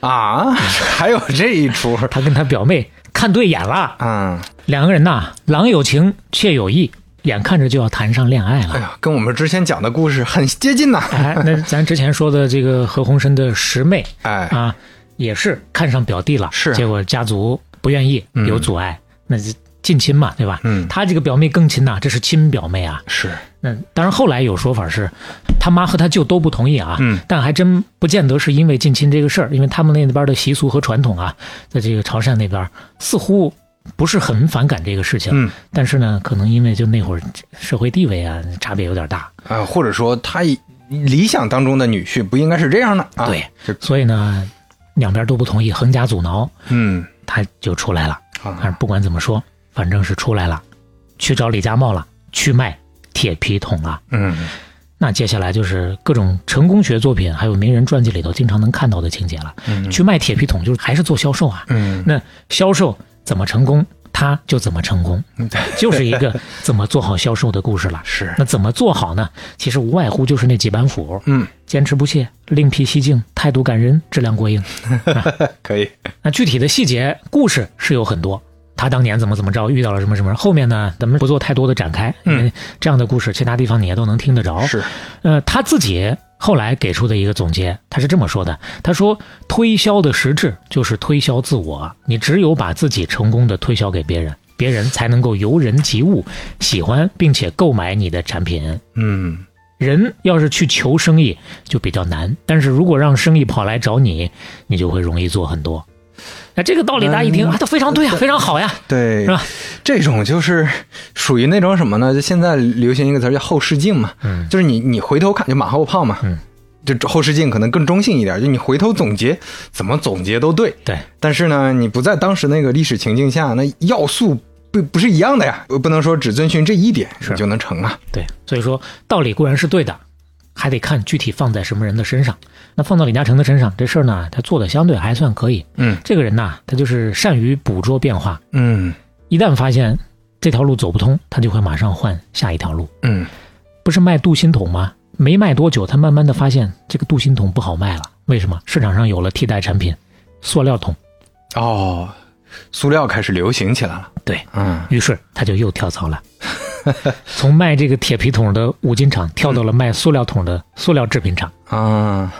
啊，还有这一出，他跟他表妹看对眼了，嗯，两个人呐，郎有情，妾有意，眼看着就要谈上恋爱了。哎呀，跟我们之前讲的故事很接近呐，哎，那咱之前说的这个何鸿燊的师妹哎，啊，也是看上表弟了，是结果家族不愿意，嗯有阻碍，那就近亲嘛，对吧？嗯他这个表妹更亲呐，这是亲表妹啊。是，那当然，后来有说法是，他妈和他舅都不同意啊。嗯，但还真不见得是因为近亲这个事儿，因为他们那边的习俗和传统啊，在这个潮汕那边似乎不是很反感这个事情。嗯，但是呢，可能因为就那会儿社会地位啊，差别有点大。啊，或者说他理想当中的女婿不应该是这样的啊，对就，所以呢，两边都不同意，横加阻挠，嗯他就出来了。但是啊，不管怎么说，反正是出来了，去找李家茂了，去卖铁皮桶了。嗯那接下来就是各种成功学作品，还有名人传记里头经常能看到的情节了。嗯去卖铁皮桶，就是还是做销售啊。嗯那销售怎么成功，他就怎么成功，就是一个怎么做好销售的故事了。是，那怎么做好呢？其实无外乎就是那几板斧：嗯，坚持不懈、另辟蹊径、态度感人、质量过硬。可以，那具体的细节故事是有很多，他当年怎么怎么着，遇到了什么什么，后面呢，咱们不做太多的展开，因为这样的故事其他地方你也都能听得着。是，呃，他自己后来给出的一个总结，他是这么说的：他说，推销的实质就是推销自我，你只有把自己成功的推销给别人，别人才能够由人及物，喜欢并且购买你的产品。嗯人要是去求生意就比较难，但是如果让生意跑来找你，你就会容易做很多。那这个道理大家一听、嗯啊，都非常对啊，非常好呀，对是，吧？这种就是属于那种什么呢？就现在流行一个词叫后视镜嘛，嗯。就是你你回头看就马后炮嘛，嗯，就后视镜可能更中性一点，就你回头总结怎么总结都对，对，但是呢，你不在当时那个历史情境下，那要素不不是一样的呀，不能说只遵循这一点是。你就能成啊，对，所以说道理固然是对的，还得看具体放在什么人的身上。那放到李嘉诚的身上，这事儿呢，他做的相对还算可以。嗯这个人呐，他就是善于捕捉变化，嗯一旦发现这条路走不通，他就会马上换下一条路。嗯不是卖镀锌桶吗？没卖多久，他慢慢的发现这个镀锌桶不好卖了。为什么？市场上有了替代产品，塑料桶。哦，塑料开始流行起来了，对嗯于是，他就又跳槽了，从卖这个铁皮桶的五金厂跳到了卖塑料桶的塑料制品厂。啊，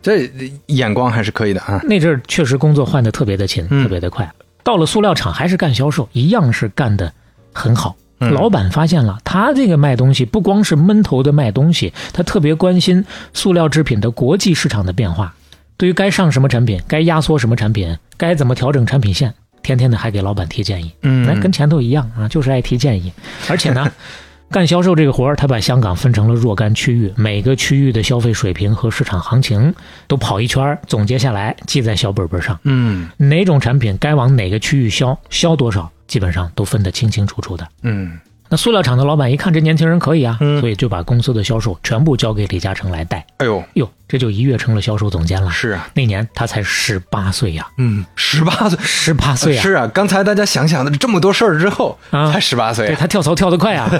这眼光还是可以的啊，那阵儿确实工作换的特别的勤，嗯特别的快。到了塑料厂还是干销售，一样是干的很好。嗯老板发现了，他这个卖东西不光是闷头的卖东西，他特别关心塑料制品的国际市场的变化。对于该上什么产品，该压缩什么产品，该怎么调整产品线，天天的还给老板提建议。嗯那跟前头一样啊，就是爱提建议。而且呢，干销售这个活儿，他把香港分成了若干区域，每个区域的消费水平和市场行情都跑一圈，总结下来记在小本本上。嗯哪种产品该往哪个区域销，销多少，基本上都分得清清楚楚的。嗯那塑料厂的老板一看这年轻人可以啊，嗯所以就把公司的销售全部交给李嘉诚来带。哎呦，呦，这就一跃成了销售总监了。是啊，那年他才十八岁呀，嗯，十八岁。十八岁啊！是啊，刚才大家想想的这么多事儿之后，啊才十八岁他跳槽跳得快啊，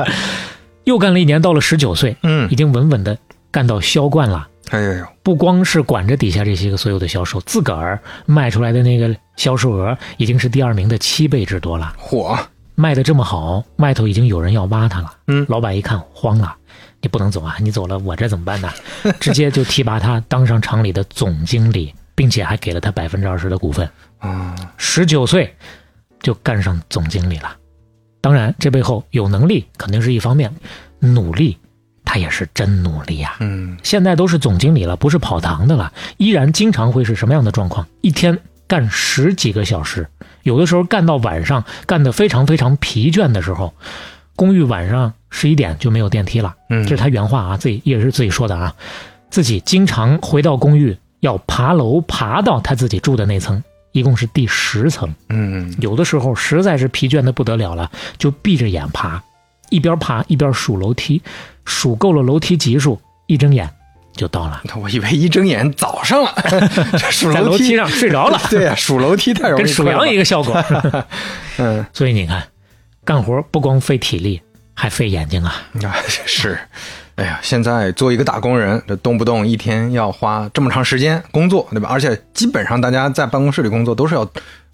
又干了一年，到了十九岁，嗯已，经稳稳的干到销冠了。哎呦呦，不光是管着底下这些个所有的销售，自个儿卖出来的那个销售额已经是第二名的七倍之多了。火，卖的这么好，外头已经有人要挖他了。嗯老板一看慌了，你不能走啊！你走了，我这怎么办呢？直接就提拔他当上厂里的总经理，并且还给了他百分之二十的股份。啊，十九岁就干上总经理了。当然，这背后有能力肯定是一方面，努力他也是真努力呀、嗯现在都是总经理了，不是跑堂的了，依然经常会是什么样的状况？一天干十几个小时，有的时候干到晚上，干得非常非常疲倦的时候，公寓晚上十一点就没有电梯了。嗯，这是他原话啊，自己也是自己说的啊，自己经常回到公寓要爬楼爬到他自己住的那层，一共是第十层。嗯有的时候实在是疲倦的不得了了，就闭着眼爬，一边爬一边数楼梯，数够了楼梯级数，一睁眼就到了，我以为一睁眼早上了，数在楼梯梯上睡着了，对呀、数楼梯太容易跟数羊一个。个效果。嗯所以你看，干活不光费体力，还费眼睛啊。啊，是。哎呀，现在做一个打工人，这动不动一天要花这么长时间工作，对吧？而且基本上大家在办公室里工作都是要，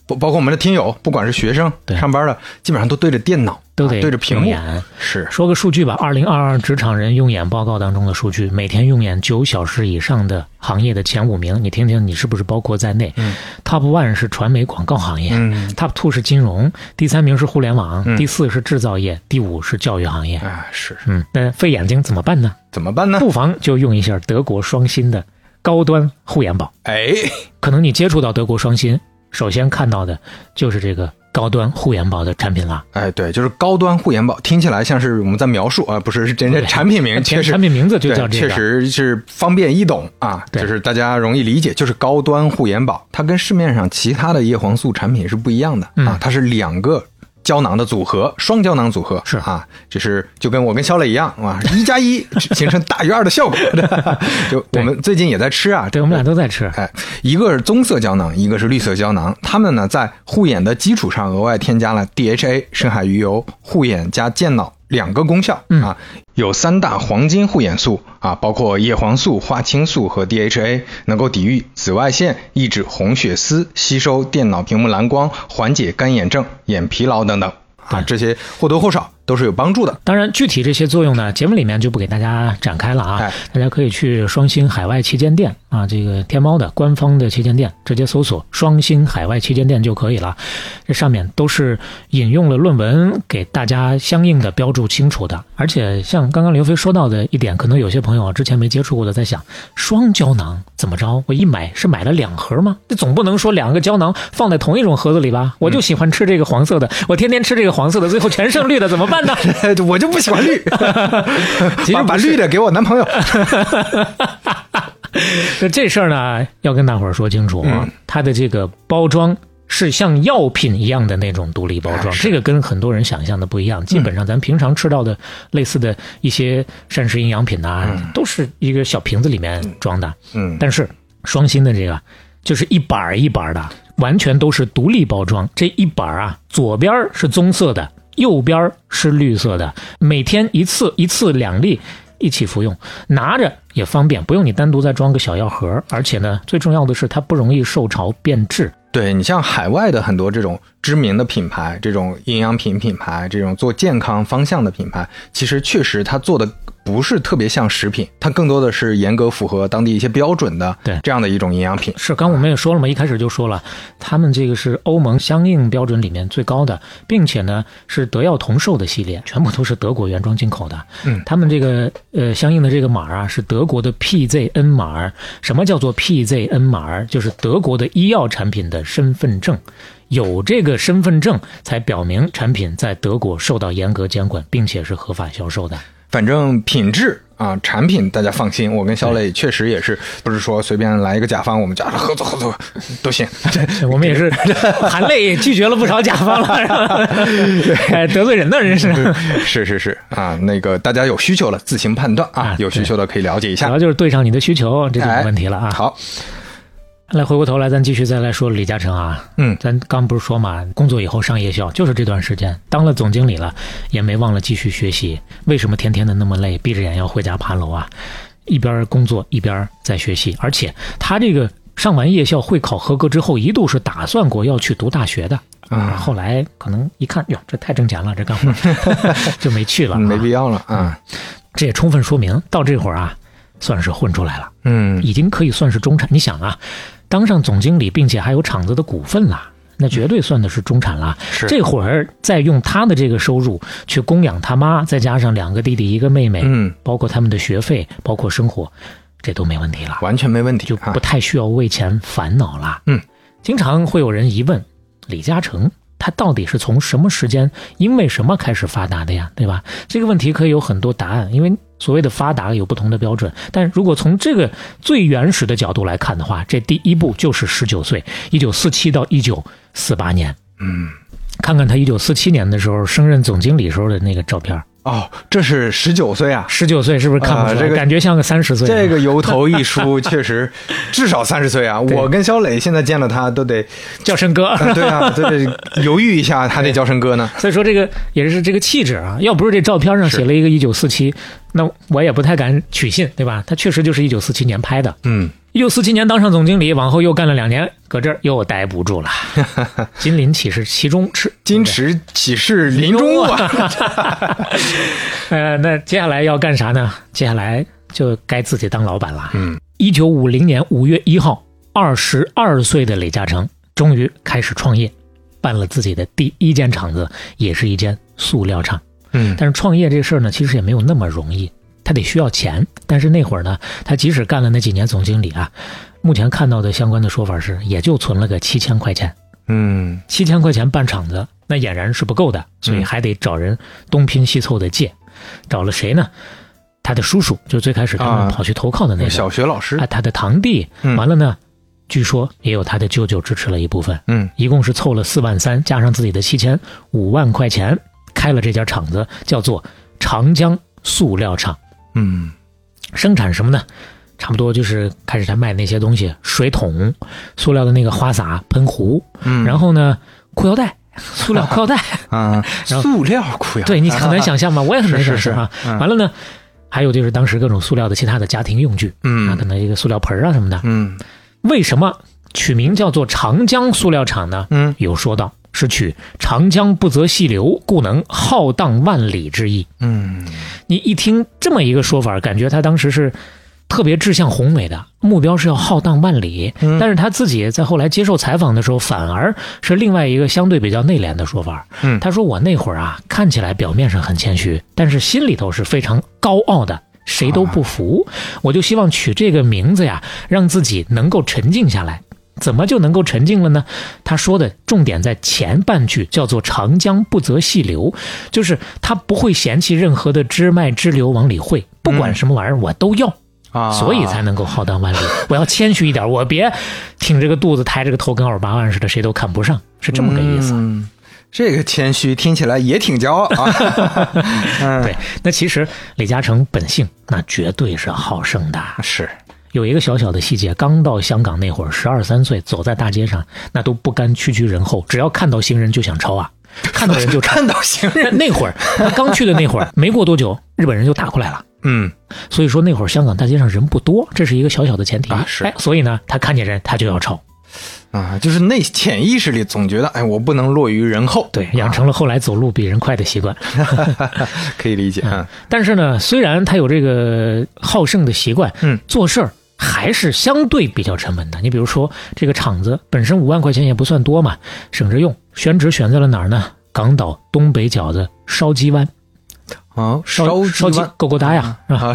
包包括我们的听友，不管是学生、对上班的，基本上都对着电脑，都得啊对着屏幕。是，说个数据吧，二零二二职场人用眼报告当中的数据，每天用眼九小时以上的行业的前五名，你听听你是不是包括在内、嗯 t o p one 是传媒广告行业、嗯 t o p two 是金融，第三名是互联网，嗯第四是制造业，第五是教育行业。啊，是嗯，那费眼睛怎么办呢？怎么办呢？不妨就用一下德国双芯的高端护眼宝。哎，可能你接触到德国双芯，首先看到的就是这个高端护眼宝的产品了。哎，对，就是高端护眼宝，听起来像是我们在描述啊，不是是真正产品名，确实产品名字就叫，这个。确实是方便易懂啊，就是大家容易理解，就是高端护眼宝，它跟市面上其他的叶黄素产品是不一样的、嗯啊，它是两个。胶囊的组合，双胶囊组合是啊，就是就跟我跟肖磊一样啊，一加一 形成大于二的效果。就我们最近也在吃啊，对，我们俩都在吃。哎，一个是棕色胶囊，一个是绿色胶囊。它们呢在护眼的基础上额外添加了 DHA 深海鱼油护眼加健脑两个功效、嗯。啊，有三大黄金护眼素啊，包括叶黄素、花青素和 DHA，能够抵御紫外线、抑制红血丝、吸收电脑屏幕蓝光、缓解干眼症、眼疲劳等等。啊，这些或多或少都是有帮助的。当然，具体这些作用呢，节目里面就不给大家展开了啊。哎大家可以去双星海外旗舰店啊，这个天猫的官方的旗舰店，直接搜索“双星海外旗舰店”就可以了。这上面都是引用了论文，给大家相应的标注清楚的。而且像刚刚刘飞说到的一点，可能有些朋友之前没接触过的，在想双胶囊怎么着？我一买是买了两盒吗？这总不能说两个胶囊放在同一种盒子里吧？我就喜欢吃这个黄色的，我天天吃这个黄色的，最后全剩绿的，怎么办呢？我就不喜欢绿，其实把把绿的给我男朋友。那 这事儿呢，要跟大伙儿说清楚啊，嗯它的这个包装。是像药品一样的那种独立包装，啊这个跟很多人想象的不一样。基本上咱平常吃到的类似的一些膳食营养品呐、都是一个小瓶子里面装的。嗯，但是双星的这个就是一板儿一板儿的，完全都是独立包装。这一板儿啊，左边儿是棕色的，右边儿是绿色的，每天一次，一次两粒。一起服用，拿着也方便，不用你单独再装个小药盒。而且呢，最重要的是它不容易受潮变质。对你像海外的很多这种知名的品牌，这种营养品品牌，这种做健康方向的品牌，其实确实它做的不是特别像食品，它更多的是严格符合当地一些标准的对这样的一种营养品。是，刚我们也说了嘛，一开始就说了，他们这个是欧盟相应标准里面最高的，并且呢是德药同寿的系列，全部都是德国原装进口的。嗯他们这个呃相应的这个码啊是德国的 PZN 码。什么叫做 PZN 码？就是德国的医药产品的身份证。有这个身份证，才表明产品在德国受到严格监管，并且是合法销售的。反正品质啊，产品大家放心，我跟肖磊确实也是，不是说随便来一个甲方，我们就啊合作合作 都行。我们也是 含泪拒绝了不少甲方了，得罪人的人是。是是是啊，那个大家有需求了自行判断啊啊，有需求的可以了解一下。主要就是对上你的需求，这就没问题了啊。好，来回过头来，咱继续再来说李嘉诚啊。嗯咱刚不是说嘛，工作以后上夜校，就是这段时间当了总经理了，也没忘了继续学习。为什么天天的那么累，闭着眼要回家爬楼啊？一边工作一边在学习，而且他这个上完夜校会考合格之后，一度是打算过要去读大学的。啊后来可能一看，哟，这太挣钱了，这干活 就没去了、啊。没必要了啊。这也充分说明，到这会儿啊，算是混出来了。嗯已经可以算是中产。你想啊，当上总经理，并且还有厂子的股份啦。那绝对算的是中产啦。是这会儿再用他的这个收入去供养他妈，再加上两个弟弟一个妹妹，嗯，包括他们的学费，包括生活，这都没问题了，完全没问题啊就不。太需要为钱烦恼啦。嗯，经常会有人疑问，李嘉诚他到底是从什么时间，因为什么开始发达的呀？对吧？这个问题可以有很多答案，因为所谓的发达有不同的标准。但如果从这个最原始的角度来看的话，这第一步就是十九岁，一九四七到一九四八年。嗯，看看他一九四七年的时候升任总经理时候的那个照片，哦，这是十九岁啊！十九岁是不是看不出来？啊这个感觉像个三十岁。这个由头一梳，确实至少三十岁啊！我跟肖磊现在见了他都得，叫声哥。啊对啊，都得犹豫一下，还得叫声哥呢。所以说这个也是这个气质啊，要不是这照片上写了一个一九四七，那我也不太敢取信，对吧？他确实就是一九四七年拍的。嗯，一九四七年当上总经理，往后又干了两年，搁这儿又待不住了。金鳞岂是其中吃？金池岂是林中物啊？呃，那接下来要干啥呢？接下来就该自己当老板了。嗯，一九五零年五月一号，二十二岁的李嘉诚终于开始创业，办了自己的第一间厂子，也是一间塑料厂。嗯但是创业这事儿呢，其实也没有那么容易，他得需要钱。但是那会儿呢，他即使干了那几年总经理啊，目前看到的相关的说法是，也就存了个七千块钱。嗯七千块钱办厂子，那俨然是不够的，所以还得找人东拼西凑的借。找了谁呢？他的叔叔，就最开始他们啊跑去投靠的那个，小学老师啊，，他的堂弟。嗯完了呢，据说也有他的舅舅支持了一部分，嗯一共是凑了四万三，加上自己的七千，五万块钱，开了这家厂子，叫做长江塑料厂。嗯生产什么呢？差不多就是开始他卖那些东西，水桶、塑料的那个花洒、喷壶，嗯，然后呢，裤腰带，塑料裤腰带。啊，塑料裤腰带，对你很难想象吧？我也很难想象啊。完了呢，还有就是当时各种塑料的其他的家庭用具，嗯啊，可能一个塑料盆儿啊什么的。嗯为什么取名叫做长江塑料厂呢？嗯有说到是取长江不择细流，故能浩荡万里之意。嗯你一听这么一个说法，感觉他当时是特别志向宏伟的，目标是要浩荡万里。嗯但是他自己在后来接受采访的时候，反而是另外一个相对比较内敛的说法。嗯他说：“我那会儿啊，看起来表面上很谦虚，但是心里头是非常高傲的。”谁都不服，我就希望取这个名字呀，让自己能够沉静下来。怎么就能够沉静了呢？他说的重点在前半句，叫做“长江不择细流”，就是他不会嫌弃任何的支脉支流往里汇，不管什么玩意儿我都要，啊，所以才能够浩荡万里。我要谦虚一点，我别挺着个肚子抬着个头，跟二八万似的，谁都看不上，是这么个意思。嗯，这个谦虚听起来也挺骄傲啊。嗯，对，那其实李嘉诚本性那绝对是好胜的。是，有一个小小的细节，刚到香港那会儿，十二三岁，走在大街上，那都不甘屈居人后，只要看到行人就想抄啊，看到人就抄。看到行人，那会儿他刚去的那会儿，没过多久，日本人就打过来了。嗯。所以说那会儿香港大街上人不多，这是一个小小的前提。啊是。哎，所以呢，他看见人他就要抄，啊，就是内潜意识里总觉得，哎，我不能落于人后，对，养成了后来走路比人快的习惯。可以理解，嗯。但是呢，虽然他有这个好胜的习惯，嗯，做事儿还是相对比较沉稳的。你比如说，这个厂子本身五万块钱也不算多嘛，省着用，选址选在了哪儿呢？港岛东北角的烧鸡湾，啊，烧烧鸡湾够够搭呀，是吧？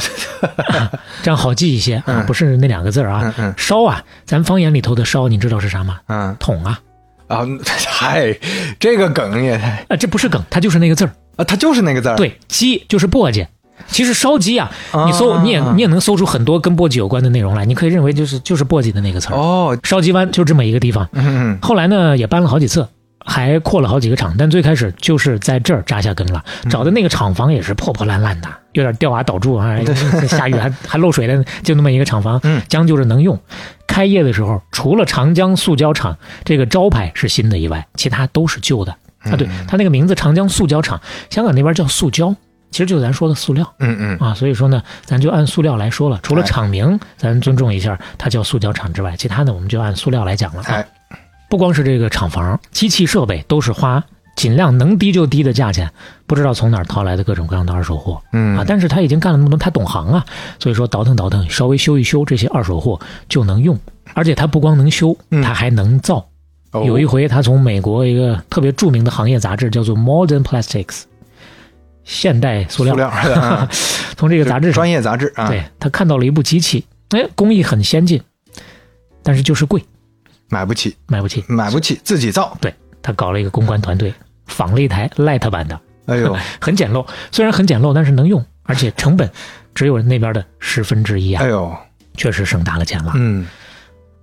啊，这样好记一些啊，嗯不是那两个字儿啊。烧啊，咱方言里头的烧，你知道是啥吗？嗯桶啊，啊，嗨，这个梗也太啊，这不是梗，它就是那个字儿。啊，它就是那个字儿，，对，鸡就是簸箕。其实烧鸡啊，你搜啊你也你也能搜出很多跟簸箕有关的内容来。你可以认为就是就是簸箕的那个词儿。哦，烧鸡湾就这么一个地方。嗯后来呢，也搬了好几次，还扩了好几个厂，但最开始就是在这儿扎下根了。找的那个厂房也是破破烂烂的，有点掉瓦倒柱啊，下雨还还漏水的，就那么一个厂房嗯，将就着能用。开业的时候，除了长江塑胶厂这个招牌是新的以外，其他都是旧的啊。对，它那个名字长江塑胶厂，香港那边叫塑胶。其实就是咱说的塑料嗯嗯啊，所以说呢，咱就按塑料来说了。除了哎厂名，咱尊重一下，它叫塑胶厂之外，其他的我们就按塑料来讲了啊。哎，不光是这个厂房，机器设备都是花尽量能低就低的价钱，不知道从哪儿淘来的各种各样的二手货嗯啊。但是他已经干了那么多，他懂行啊，所以说倒腾倒腾，稍微修一修这些二手货就能用。而且他不光能修，嗯他还能造。哦有一回，他从美国一个特别著名的行业杂志叫做《Modern Plastics》，现代塑料，塑料 啊。从这个杂志上。专业杂志啊，对他看到了一部机器，哎，工艺很先进，但是就是贵，买不起，买不起。买不起，自己造，对他搞了一个公关团队，仿了一台 Light 版的，哎呦，很简陋，虽然很简陋，但是能用，而且成本只有那边的十分之一啊。哎，呦，确实省大了钱了。嗯。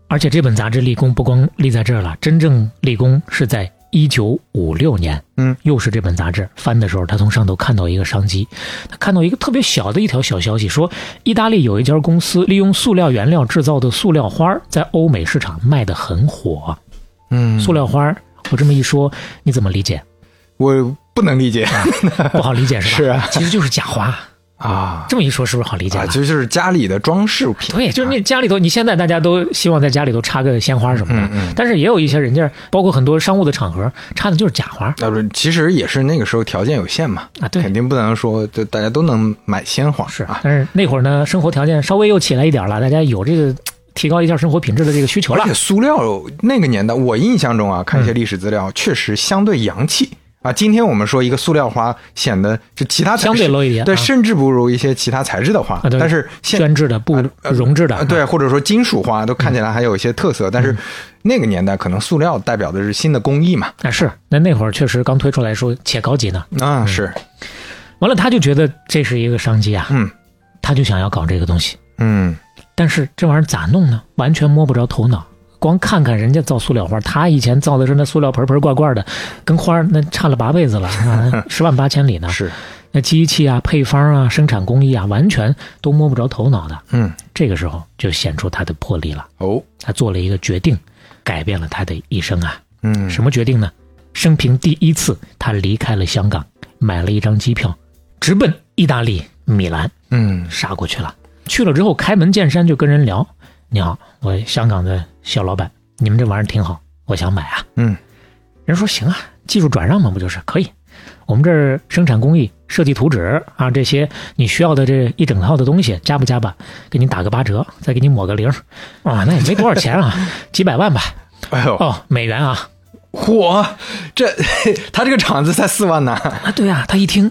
而且这本杂志立功不光立在这儿了，真正立功是在一九五六年，嗯，又是这本杂志翻的时候，他从上头看到一个商机，他看到一个特别小的一条小消息，说意大利有一家公司利用塑料原料制造的塑料花在欧美市场卖得很火。嗯，塑料花，我这么一说，你怎么理解？我不能理解不好理解是吧？是啊其实就是假花。啊这么一说，是不是好理解啊，了？就是家里的装饰品。对，就是那家里头，你现在大家都希望在家里头插个鲜花什么的，嗯嗯但是也有一些人家，包括很多商务的场合，插的就是假花啊，不是，其实也是那个时候条件有限嘛，啊。对肯，定不能说就大家都能买鲜花是啊。但是那会儿呢，生活条件稍微又起来一点了，大家有这个提高一下生活品质的这个需求了而且。塑料那个年代，我印象中啊，看一些历史资料，确实相对洋气啊。今天我们说一个塑料花，显得就其他材相对 low 一点对，啊甚至不如一些其他材质的花。啊但是现宣制的、不呃溶制的，呃对，或者说金属花都看起来还有一些特色，但是那个年代可能塑料代表的是新的工艺嘛。啊是。那那会儿确实刚推出来说且高级呢，啊，是，完了他就觉得这是一个商机啊，嗯他就想要搞这个东西。嗯但是这玩意儿咋弄呢？完全摸不着头脑。光看看人家造塑料花，他以前造的是那塑料盆盆罐罐的，跟花那差了八辈子了啊，十万八千里呢。是，那机器啊、配方啊、生产工艺啊，完全都摸不着头脑的。嗯这个时候就显出他的魄力了。哦他做了一个决定，改变了他的一生啊。嗯什么决定呢？生平第一次，他离开了香港，买了一张机票，直奔意大利米兰。嗯杀过去了。去了之后，开门见山就跟人聊：“你好，我香港的小老板，你们这玩意儿挺好，我想买啊。嗯”人说：“行啊，技术转让嘛，不就是可以？我们这儿生产工艺、设计图纸啊，这些你需要的这一整套的东西，加不加吧？给你打个八折，再给你抹个零啊，那也没多少钱啊，几百万吧？哎呦，哦，美元啊嚯，这 他这个厂子才四万呢。啊，对啊，他一听。”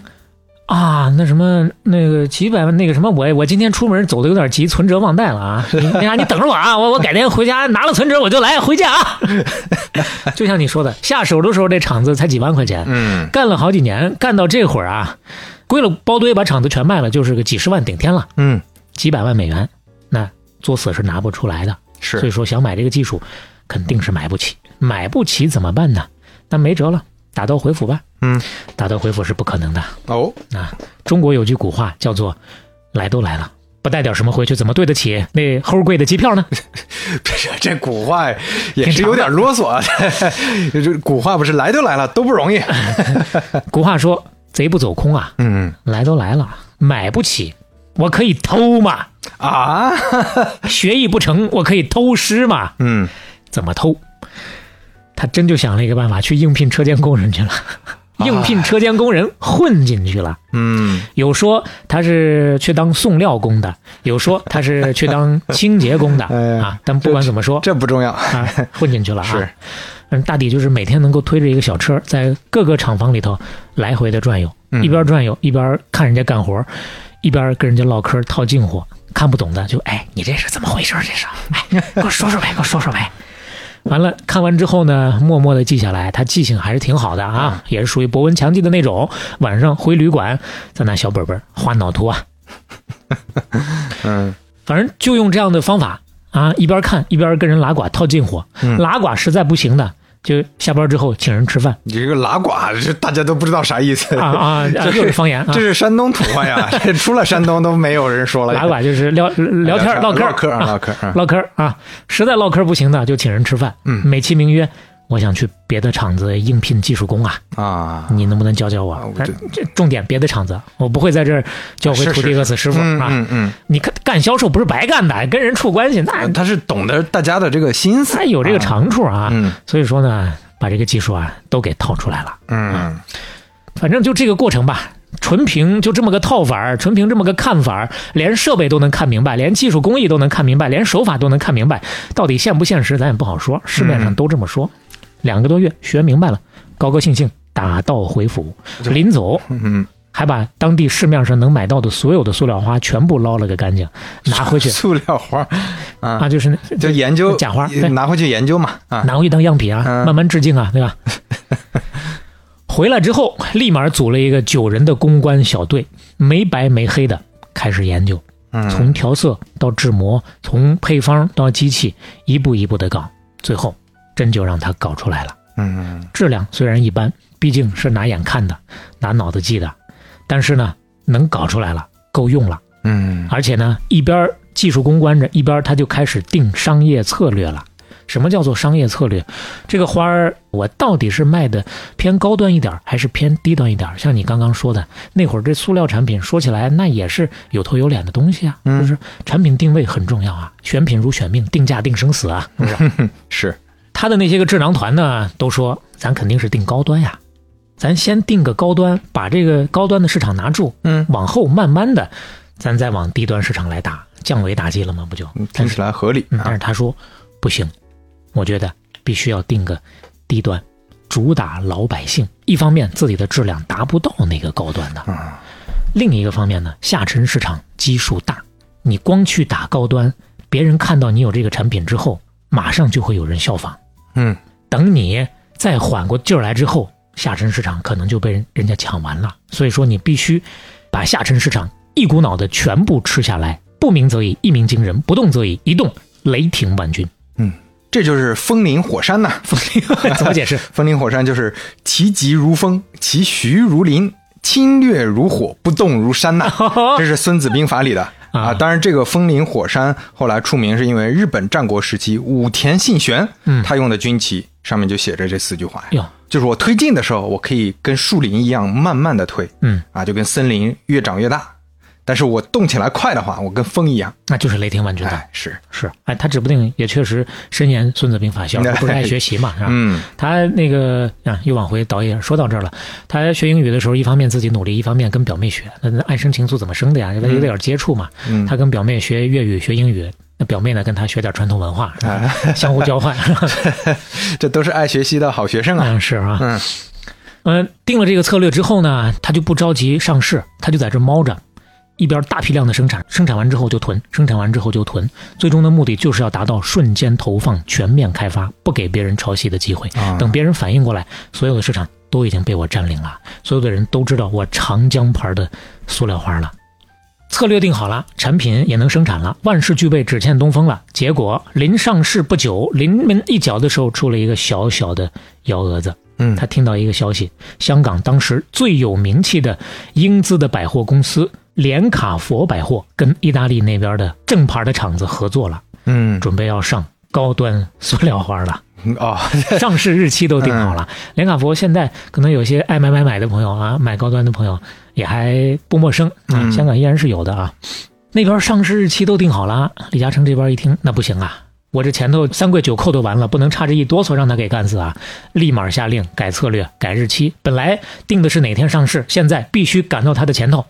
啊，那什么，那个几百万，那个什么，我我今天出门走的有点急，存折忘带了啊！你那啥，你等着我啊，我我改天回家拿了存折我就来回家啊。就像你说的，下手的时候这厂子才几万块钱，嗯干了好几年，干到这会儿啊，归了包堆把厂子全卖了，就是个几十万顶天了，嗯，几百万美元，那作死是拿不出来的。是所以，说想买这个技术，肯定是买不起，买不起怎么办呢？那没辙了，打道回府吧。嗯，打道回府是不可能的。哦，啊，中国有句古话叫做“来都来了，不带点什么回去，怎么对得起那齁贵的机票呢 这这古话也是有点啰嗦啊。这古话不是来都来了都不容易。”古话说“贼不走空啊，嗯来都来了，买不起，我可以偷嘛，啊，学艺不成，我可以偷师嘛，嗯怎么偷？”他真就想了一个办法，去应聘车间工人去了。应聘车间工人混进去了，嗯有说他是去当送料工的，有说他是去当清洁工的 哎啊。但不管怎么说，这不重要。啊，混进去了啊。是，嗯，大抵就是每天能够推着一个小车，在各个厂房里头来回的转悠，嗯一边转悠一边看人家干活，一边跟人家唠嗑套近乎。看不懂的就哎，你这是怎么回事？这是哎，给我说说呗，给我说说呗。完了，看完之后呢，默默的记下来，他记性还是挺好的啊，也是属于博闻强记的那种。晚上回旅馆，再拿小本本画脑图啊，嗯。反正就用这样的方法啊，一边看一边跟人拉呱套近乎，嗯。拉呱实在不行的，就下班之后请人吃饭。你这个拉呱，这大家都不知道啥意思。啊啊，啊 这又是方言啊。这。是山东土话呀，这除了山东都没有人说了。拉呱就是聊 聊天唠嗑唠嗑啊啊唠嗑啊唠嗑啊，实在唠嗑不行的就请人吃饭，嗯。美其名曰我想去别的厂子应聘技术工啊，啊，你能不能教教我？这这重点别的厂子，我不会在这儿教会徒弟饿死师傅嗯啊。嗯嗯，你看干销售不是白干的，跟人处关系那他是懂得大家的这个心思他，有这个长处啊。嗯。所以说呢，把这个技术啊都给套出来了。嗯。反正就这个过程吧，纯凭就这么个套法儿，纯凭这么个看法儿，连设备都能看明白，连技术工艺都能看明白，连手法都能看明白，到底现不现实咱也不好说，市面上都这么说。两个多月学明白了，高高兴兴打道回府，临走嗯，还把当地市面上能买到的所有的塑料花全部捞了个干净，拿 回去。塑料花啊，啊，就是那就研究假花对。拿回去研究嘛啊，拿回去当样品啊，嗯。慢慢致敬啊，对吧？回来之后，立马组了一个九人的公关小队，没白没黑的开始研究，嗯。从调色到制模，从配方到机器，一步一步的搞，最后真就让他搞出来了。嗯质量虽然一般，毕竟是拿眼看的，拿脑子记的，但是呢，能搞出来了，够用了。嗯而且呢，一边技术攻关着，一边他就开始定商业策略了。什么叫做商业策略？这个花儿我到底是卖的偏高端一点儿，还是偏低端一点儿？像你刚刚说的，那会儿这塑料产品说起来那也是有头有脸的东西啊，嗯就是产品定位很重要啊，选品如选命，定价定生死啊，是不是？是他的那些个智囊团呢，都说咱肯定是定高端呀，咱先定个高端，把这个高端的市场拿住，嗯往后慢慢的，咱再往低端市场来打，降维打击了吗？不就？嗯听起来合理嗯，但啊是他说不行，我觉得必须要定个低端，主打老百姓。一方面自己的质量达不到那个高端的，啊另一个方面呢，下沉市场基数大，你光去打高端，别人看到你有这个产品之后，马上就会有人效仿。嗯等你再缓过劲儿来之后，下沉市场可能就被人人家抢完了。所以说，你必须把下沉市场一股脑的全部吃下来。不鸣则已，一鸣惊人；不动则已，一动雷霆万钧。嗯这就是风林火山呐、风林 怎么解释？风林火山就是其疾如风，其徐如林，侵略如火，不动如山呐、这是《孙子兵法》里的啊。啊。当然，这个风林火山后来出名是因为日本战国时期武田信玄，嗯。他用的军旗上面就写着这四句话呀，就是我推进的时候，我可以跟树林一样慢慢的推。嗯，啊，就跟森林越长越大。但是我动起来快的话，我跟风一样，那就是雷霆万钧是，是，哎，他指不定也确实深研《孙子兵法》，小时候不是爱学习嘛，是吧？嗯他那个啊，又往回倒一下，说到这儿了。他学英语的时候，一方面自己努力，一方面跟表妹学。那那爱生情愫怎么生的呀？因为有点接触嘛。嗯他跟表妹学粤语、学英语，那表妹呢跟他学点传统文化，哎 相互交换。这都是爱学习的好学生啊。嗯，是啊。嗯嗯，定了这个策略之后呢，他就不着急上市，他就在这猫着，一边大批量的生产，生产完之后就囤，生产完之后就囤，最终的目的就是要达到瞬间投放、全面开发，不给别人抄袭的机会。啊等别人反应过来，所有的市场都已经被我占领了，所有的人都知道我长江牌的塑料花了。策略定好了，产品也能生产了，万事俱备，只欠东风了。结果临上市不久，临门一脚的时候，出了一个小小的幺蛾子。嗯他听到一个消息，香港当时最有名气的英资的百货公司连卡佛百货跟意大利那边的正牌的厂子合作了，嗯准备要上高端塑料花了。哦，上市日期都定好了。连卡佛现在可能有些爱买买买的朋友啊，买高端的朋友也还不陌生啊，嗯香港依然是有的啊。那边上市日期都定好了，李嘉诚这边一听，那不行啊，我这前头三跪九叩都完了，不能差这一哆嗦让他给干死啊！立马下令改策略、改日期。本来定的是哪天上市，现在必须赶到他的前头，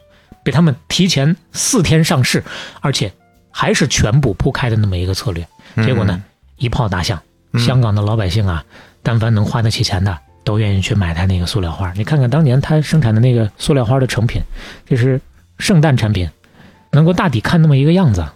比他们提前四天上市，而且还是全部铺开的那么一个策略。结果呢，一炮打响。香港的老百姓啊，但凡能花得起钱的，都愿意去买他那个塑料花。你看看当年他生产的那个塑料花的成品，这是圣诞产品，能够大抵看那么一个样子。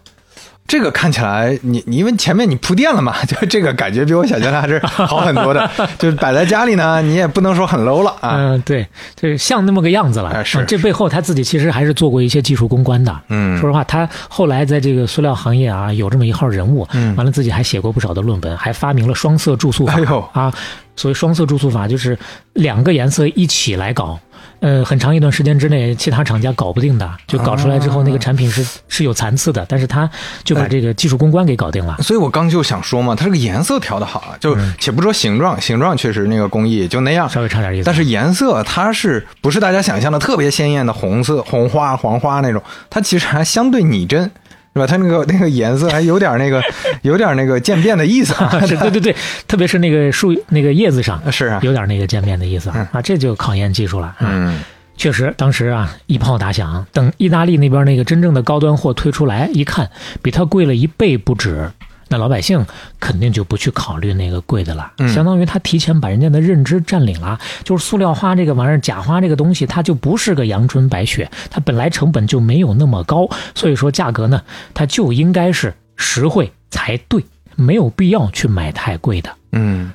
这个看起来，你你因为前面你铺垫了嘛，就这个感觉比我想象的还是好很多的。就是摆在家里呢，你也不能说很 low 了啊。嗯、对，就是像那么个样子了。哎是嗯这背后他自己其实还是做过一些技术攻关的。嗯说实话，他后来在这个塑料行业啊，有这么一号人物。嗯完了自己还写过不少的论文，还发明了双色注塑法。哎呦啊，所谓双色注塑法就是两个颜色一起来搞。呃，很长一段时间之内，其他厂家搞不定的，就搞出来之后，那个产品是是有残次的，但是他就把这个技术攻关给搞定了。所以我刚就想说嘛，它这个颜色调的好啊，就且不说形状，形状确实那个工艺就那样，稍微差点意思，但是颜色它是不是大家想象的特别鲜艳的红色、红花、黄花那种？它其实还相对拟真，是吧？它那个 那个颜色还有点那个 有点 那个渐变的意思啊。是对对对，特别是那个树那个叶子上是啊，有点那个渐变的意思啊，啊，这就考验技术了。啊嗯确实，当时啊一炮打响，等意大利那边那个真正的高端货推出来，一看比它贵了一倍不止，那老百姓肯定就不去考虑那个贵的了，嗯相当于他提前把人家的认知占领了。就是塑料花这个玩意儿，假花这个东西，它就不是个阳春白雪，它本来成本就没有那么高，所以说价格呢，它就应该是实惠才对，没有必要去买太贵的。嗯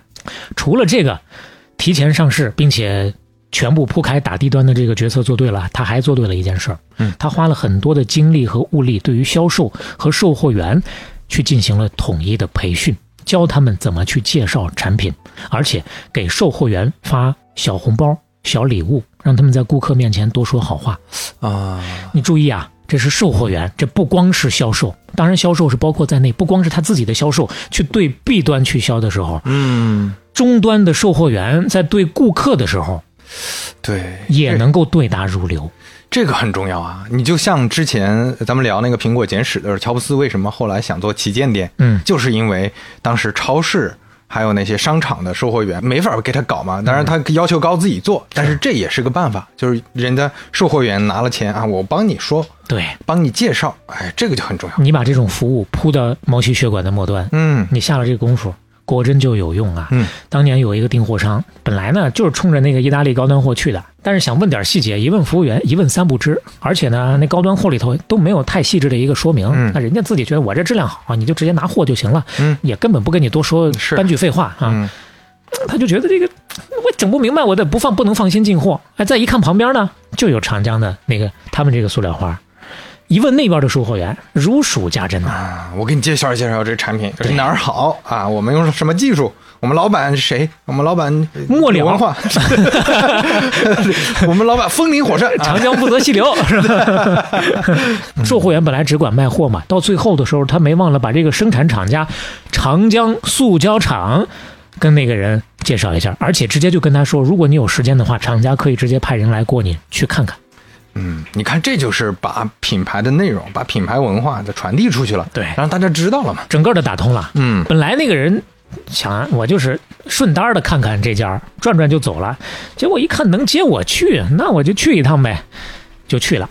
除了这个提前上市，并且全部铺开打低端的这个决策做对了，他还做对了一件事儿。嗯，他花了很多的精力和物力，对于销售和售货员去进行了统一的培训，教他们怎么去介绍产品，而且给售货员发小红包、小礼物，让他们在顾客面前多说好话。啊，你注意啊，这是售货员，这不光是销售，当然销售是包括在内，不光是他自己的销售去对 B 端去销的时候，嗯，终端的售货员在对顾客的时候对，也能够对答如流。这个很重要啊！你就像之前咱们聊那个苹果简史的时候，乔布斯为什么后来想做旗舰店？嗯就是因为当时超市还有那些商场的售货员没法给他搞嘛，当然他要求高自己做，但是这也是个办法，就是人家售货员拿了钱啊，我帮你说，对帮你介绍，哎，这个就很重要。你把这种服务铺到毛细血管的末端，嗯你下了这个功夫，果真就有用啊！嗯，当年有一个订货商，本来呢就是冲着那个意大利高端货去的，但是想问点细节，一问服务员一问三不知，而且呢那高端货里头都没有太细致的一个说明，嗯。那人家自己觉得我这质量好，你就直接拿货就行了，嗯。也根本不跟你多说半句废话啊。嗯。他就觉得这个我整不明白，我得不放不能放心进货。哎，再一看旁边呢，就有长江的那个他们这个塑料花，一问那边的售货员，如数家珍呐、啊，我给你介绍介绍这产品对哪儿好啊？我们用什么技术？我们老板是谁？我们老板呃末了文化，我们老板风林火山，啊长江不择细流，是吧？售货员本来只管卖货嘛，到最后的时候，他没忘了把这个生产厂家长江塑胶厂跟那个人介绍一下，而且直接就跟他说，如果你有时间的话，厂家可以直接派人来过你去看看。嗯，你看，这就是把品牌的内容、把品牌文化的传递出去了，对让大家知道了嘛。整个的打通了。嗯本来那个人想我就是顺单的看看这家，转转就走了，结果一看能接我去，那我就去一趟呗，就去了。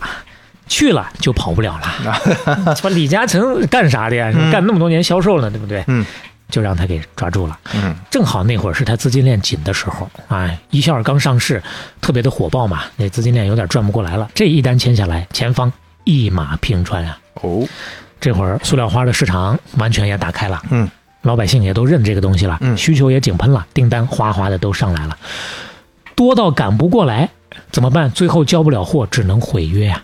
去了就跑不了了，说李嘉诚干啥的呀？嗯干那么多年销售呢，对不对？嗯就让他给抓住了。嗯正好那会儿是他资金链紧的时候，哎，一笑刚上市，特别的火爆嘛，那资金链有点转不过来了。这一单签下来，前方一马平川啊！哦这会儿塑料花的市场完全也打开了，嗯老百姓也都认这个东西了，嗯需求也井喷了，订单哗哗的都上来了，多到赶不过来，怎么办？最后交不了货，只能毁约呀、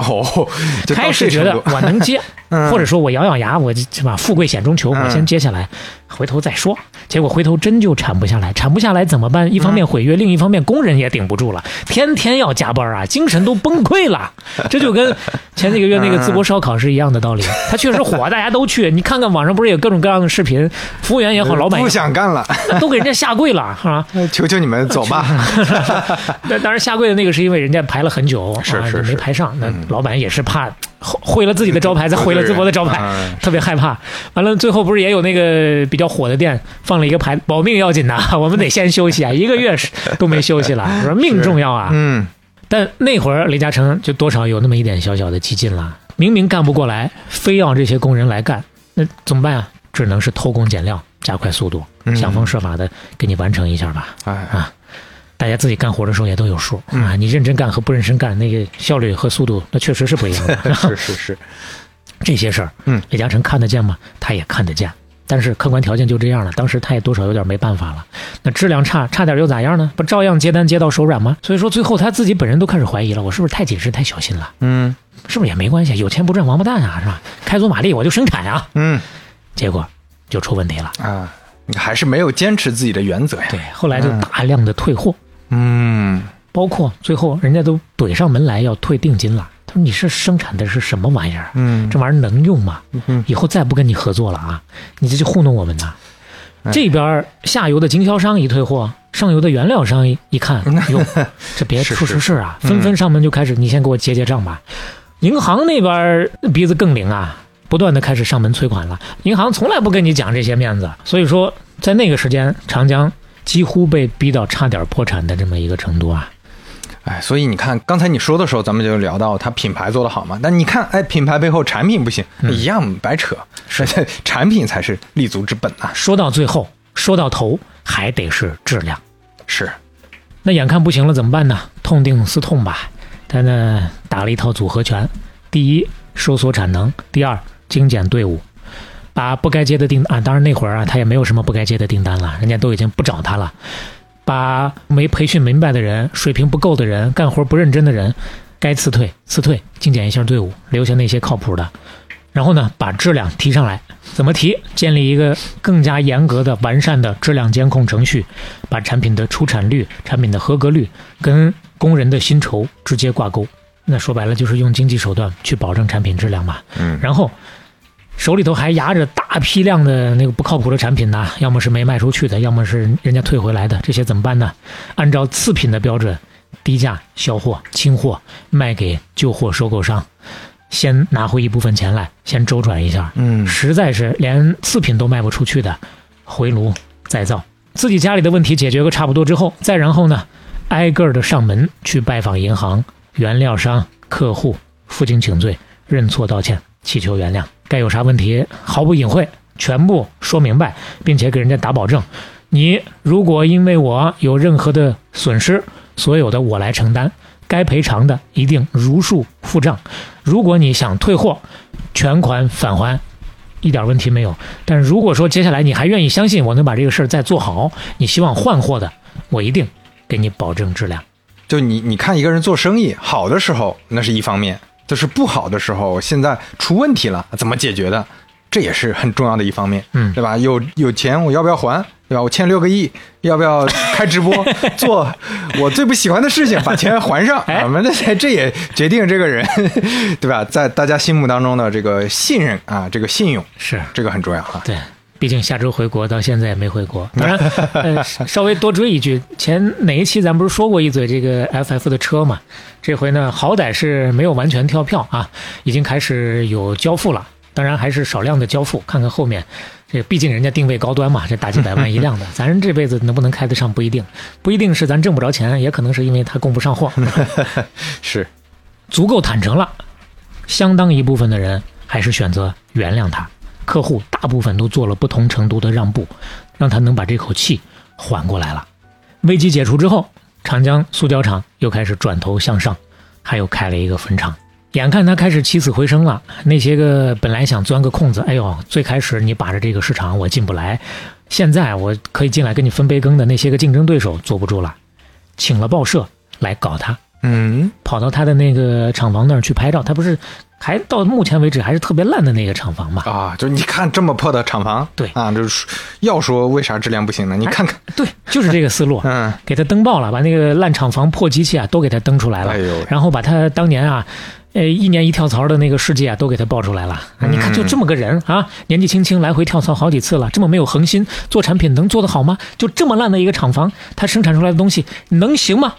哦，开始觉得我能接，嗯。或者说我咬咬牙，我是吧？富贵险中求，嗯我先接下来，回头再说。结果回头真就产不下来，产不下来怎么办？一方面毁约，另一方面工人也顶不住了，天天要加班啊，精神都崩溃了。这就跟前几个月那个淄博烧烤是一样的道理。它确实火，大家都去。你看看网上不是有各种各样的视频，服务员也好，老板不想干了，都给人家下跪了，是吧？求求你们走吧。那当然，下跪的那个是因为人家排了很久，是是没排上。那老板也是怕毁了自己的招牌，再毁了淄博的招牌，嗯特别害怕。完了，最后不是也有那个比较火的店放了一个牌，保命要紧呐，我们得先休息啊，一个月是都没休息了，说命重要啊。嗯但那会儿李嘉诚就多少有那么一点小小的激进了，明明干不过来，非要这些工人来干，那怎么办啊？只能是偷工减料，加快速度，嗯想方设法的给你完成一下吧。哎啊，大家自己干活的时候也都有数啊。你认真干和不认真干，那个效率和速度，那确实是不一样的。是是是，这些事儿，嗯，李嘉诚看得见吗？他也看得见，但是客观条件就这样了。当时他也多少有点没办法了。那质量差，差点又咋样呢？不照样接单接到手软吗？所以说最后他自己本人都开始怀疑了，我是不是太谨慎、太小心了？嗯是不是也没关系？有钱不赚王八蛋啊，是吧？开足马力我就生产啊。嗯结果就出问题了。啊，你还是没有坚持自己的原则呀。对，后来就大量的退货。嗯包括最后人家都怼上门来要退定金了。他说：“你是生产的是什么玩意儿？嗯这玩意儿能用吗？嗯以后再不跟你合作了啊！你这就糊弄我们呐！”哎这边下游的经销商一退货，上游的原料商一一看，哟，这别出是是出事啊！嗯纷纷上门就开始，你先给我结结账吧。银行那边鼻子更灵啊，不断的开始上门催款了。银行从来不跟你讲这些面子，所以说在那个时间，长江几乎被逼到差点破产的这么一个程度啊。哎，所以你看，刚才你说的时候，咱们就聊到它品牌做得好嘛。那你看，哎，品牌背后产品不行，一样白扯。是，产品才是立足之本啊。说到最后，说到头，还得是质量。是，那眼看不行了，怎么办呢？痛定思痛吧，他呢打了一套组合拳：第一，收缩产能；第二，精简队伍，把不该接的订啊，当然那会儿啊，他也没有什么不该接的订单了，人家都已经不找他了。把没培训明白的人、水平不够的人、干活不认真的人，该辞退辞退，精简一下队伍，留下那些靠谱的。然后呢，把质量提上来。怎么提？建立一个更加严格的、完善的质量监控程序，把产品的出产率、产品的合格率跟工人的薪酬直接挂钩。那说白了就是用经济手段去保证产品质量嘛。嗯然后手里头还压着大批量的那个不靠谱的产品呢，要么是没卖出去的，要么是人家退回来的，这些怎么办呢？按照次品的标准，低价销货、清货，卖给旧货收购商，先拿回一部分钱来，先周转一下。嗯实在是连次品都卖不出去的，回炉再造，自己家里的问题解决个差不多之后，再然后呢，挨个的上门去拜访银行、原料商、客户，负荆请罪，认错道歉，祈求原谅，该有啥问题毫不隐晦，全部说明白，并且给人家打保证，你如果因为我有任何的损失，所有的我来承担，该赔偿的一定如数付账。如果你想退货，全款返还，一点问题没有。但是如果说接下来你还愿意相信我能把这个事儿再做好，你希望换货的，我一定给你保证质量。就你你看一个人做生意好的时候，那是一方面；就是不好的时候，现在出问题了，怎么解决的？这也是很重要的一方面，嗯对吧？有有钱我要不要还？对吧？我欠六个亿，要不要开直播 做我最不喜欢的事情，把钱还上？哎我们这这也决定这个人，对吧？在大家心目当中的这个信任啊，这个信用，是这个很重要啊。对，毕竟下周回国到现在也没回国。当然，呃，稍微多追一句，前哪一期咱不是说过一嘴这个 FF 的车嘛？这回呢，好歹是没有完全跳票啊，已经开始有交付了。当然还是少量的交付，看看后面，这毕竟人家定位高端嘛，这大几百万一辆的，咱这辈子能不能开得上不一定，不一定是咱挣不着钱，也可能是因为他供不上货。是，足够坦诚了，相当一部分的人还是选择原谅他。客户大部分都做了不同程度的让步，让他能把这口气缓过来了。危机解除之后，长江塑胶厂又开始转头向上，还又开了一个分厂。眼看他开始起死回生了，那些个本来想钻个空子，哎呦，最开始你把着这个市场我进不来，现在我可以进来跟你分杯羹的那些个竞争对手坐不住了，请了报社来搞他。嗯，跑到他的那个厂房那儿去拍照，他不是还到目前为止还是特别烂的那个厂房吧？啊，就你看这么破的厂房，对啊，就是要说为啥质量不行呢？你看看，对，就是这个思路，嗯，给他登报了，把那个烂厂房、破机器啊都给他登出来了，哎呦然后把他当年啊。呃，一年一跳槽的那个事迹啊，都给他爆出来了。啊你看，就这么个人啊，年纪轻轻来回跳槽好几次了，这么没有恒心，做产品能做得好吗？就这么烂的一个厂房，他生产出来的东西能行吗？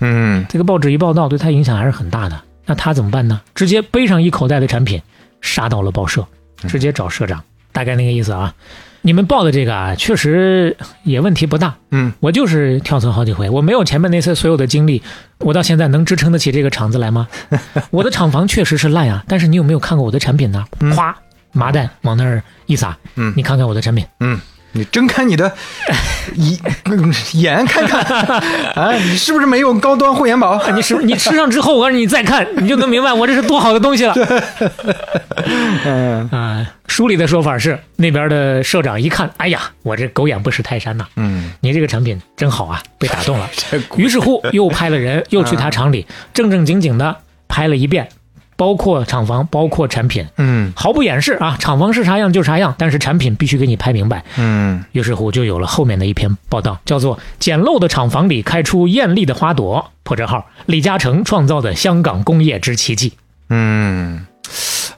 嗯，这个报纸一报道，对他影响还是很大的。那他怎么办呢？直接背上一口袋的产品，杀到了报社，直接找社长，大概那个意思啊。你们报的这个啊，确实也问题不大。嗯，我就是跳槽好几回，我没有前面那些所有的经历，我到现在能支撑得起这个厂子来吗？我的厂房确实是烂呀，但是你有没有看过我的产品呢？咵，麻袋往那儿一撒，嗯你看看我的产品，嗯，你睁开你的 眼眼看看 啊，你是不是没有高端护眼宝？你是你吃上之后，我告诉你，你再看，你就能明白我这是多好的东西了。嗯啊、书里的说法是，那边的社长一看，哎呀，我这狗眼不识泰山呐、嗯，你这个产品真好啊，被打动了。于是乎，又派了人，又去他厂里，正正经经的拍了一遍，包括厂房，包括产品，嗯毫不掩饰啊，厂房是啥样就啥样，但是产品必须给你拍明白。嗯于是乎，就有了后面的一篇报道，叫做《简陋的厂房里开出艳丽的花朵》，破折号，李嘉诚创造的香港工业之奇迹。嗯。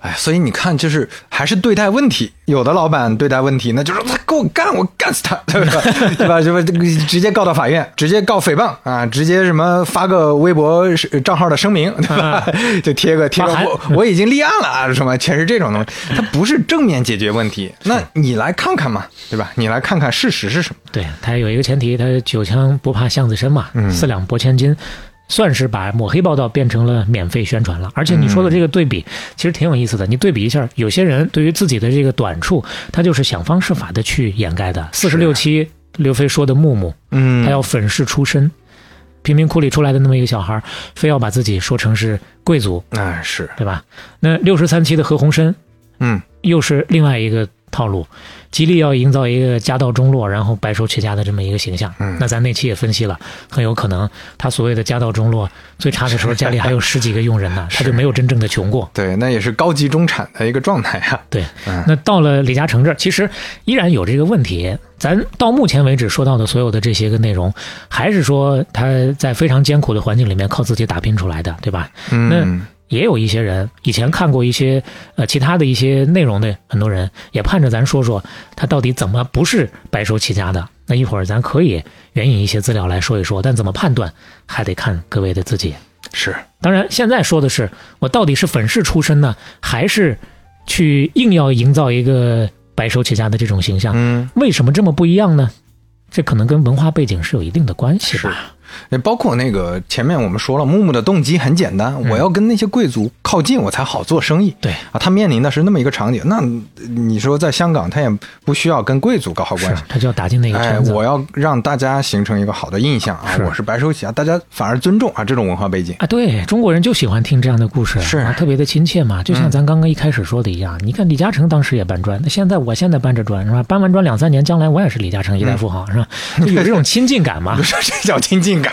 哎，所以你看，就是还是对待问题。有的老板对待问题，那就是他给我干，我干死他，对吧？对吧？就直接告到法院，直接告诽谤啊，直接什么发个微博账号的声明，对吧？就贴个贴个我我已经立案了啊，什么全是这种东西，它不是正面解决问题。那你来看看嘛，对吧？你来看看事实是什么？对他有一个前提，他九枪不怕巷子深嘛，嗯四两拨千斤，算是把抹黑报道变成了免费宣传了。而且你说的这个对比，其实挺有意思的。你对比一下，有些人对于自己的这个短处，他就是想方设法的去掩盖的。四十六期刘飞说的木木，嗯他要粉饰出身，贫民窟里出来的那么一个小孩，非要把自己说成是贵族，啊是，对吧？那六十三期的何鸿燊，嗯又是另外一个套路，极力要营造一个家道中落，然后白手起家的这么一个形象。嗯那咱那期也分析了，很有可能他所谓的家道中落，最差的时候家里还有十几个佣人呢，他就没有真正的穷过。对，那也是高级中产的一个状态啊。对，嗯那到了李嘉诚这儿，其实依然有这个问题。咱到目前为止说到的所有的这些个内容，还是说他在非常艰苦的环境里面靠自己打拼出来的，对吧？嗯，也有一些人以前看过一些呃其他的一些内容的很多人，也盼着咱说说他到底怎么不是白手起家的。那一会儿咱可以援引一些资料来说一说，但怎么判断还得看各位的自己。是，当然，现在说的是我到底是粉饰出身呢，还是去硬要营造一个白手起家的这种形象？嗯，为什么这么不一样呢？这可能跟文化背景是有一定的关系吧。也包括那个前面我们说了，木木的动机很简单，我要跟那些贵族靠近，我才好做生意。对啊，他面临的是那么一个场景。那你说在香港，他也不需要跟贵族搞好关系。他就要打进那个哎，圈子。我要让大家形成一个好的印象啊！是我是白手起家，大家反而尊重啊这种文化背景。啊，对中国人就喜欢听这样的故事，是啊，特别的亲切嘛。就像咱刚刚一开始说的一样，你看李嘉诚当时也搬砖，那现在我现在搬着砖是吧？搬完砖两三年，将来我也是李嘉诚一代富豪、是吧？就有这种亲近感嘛不。是这叫亲近感，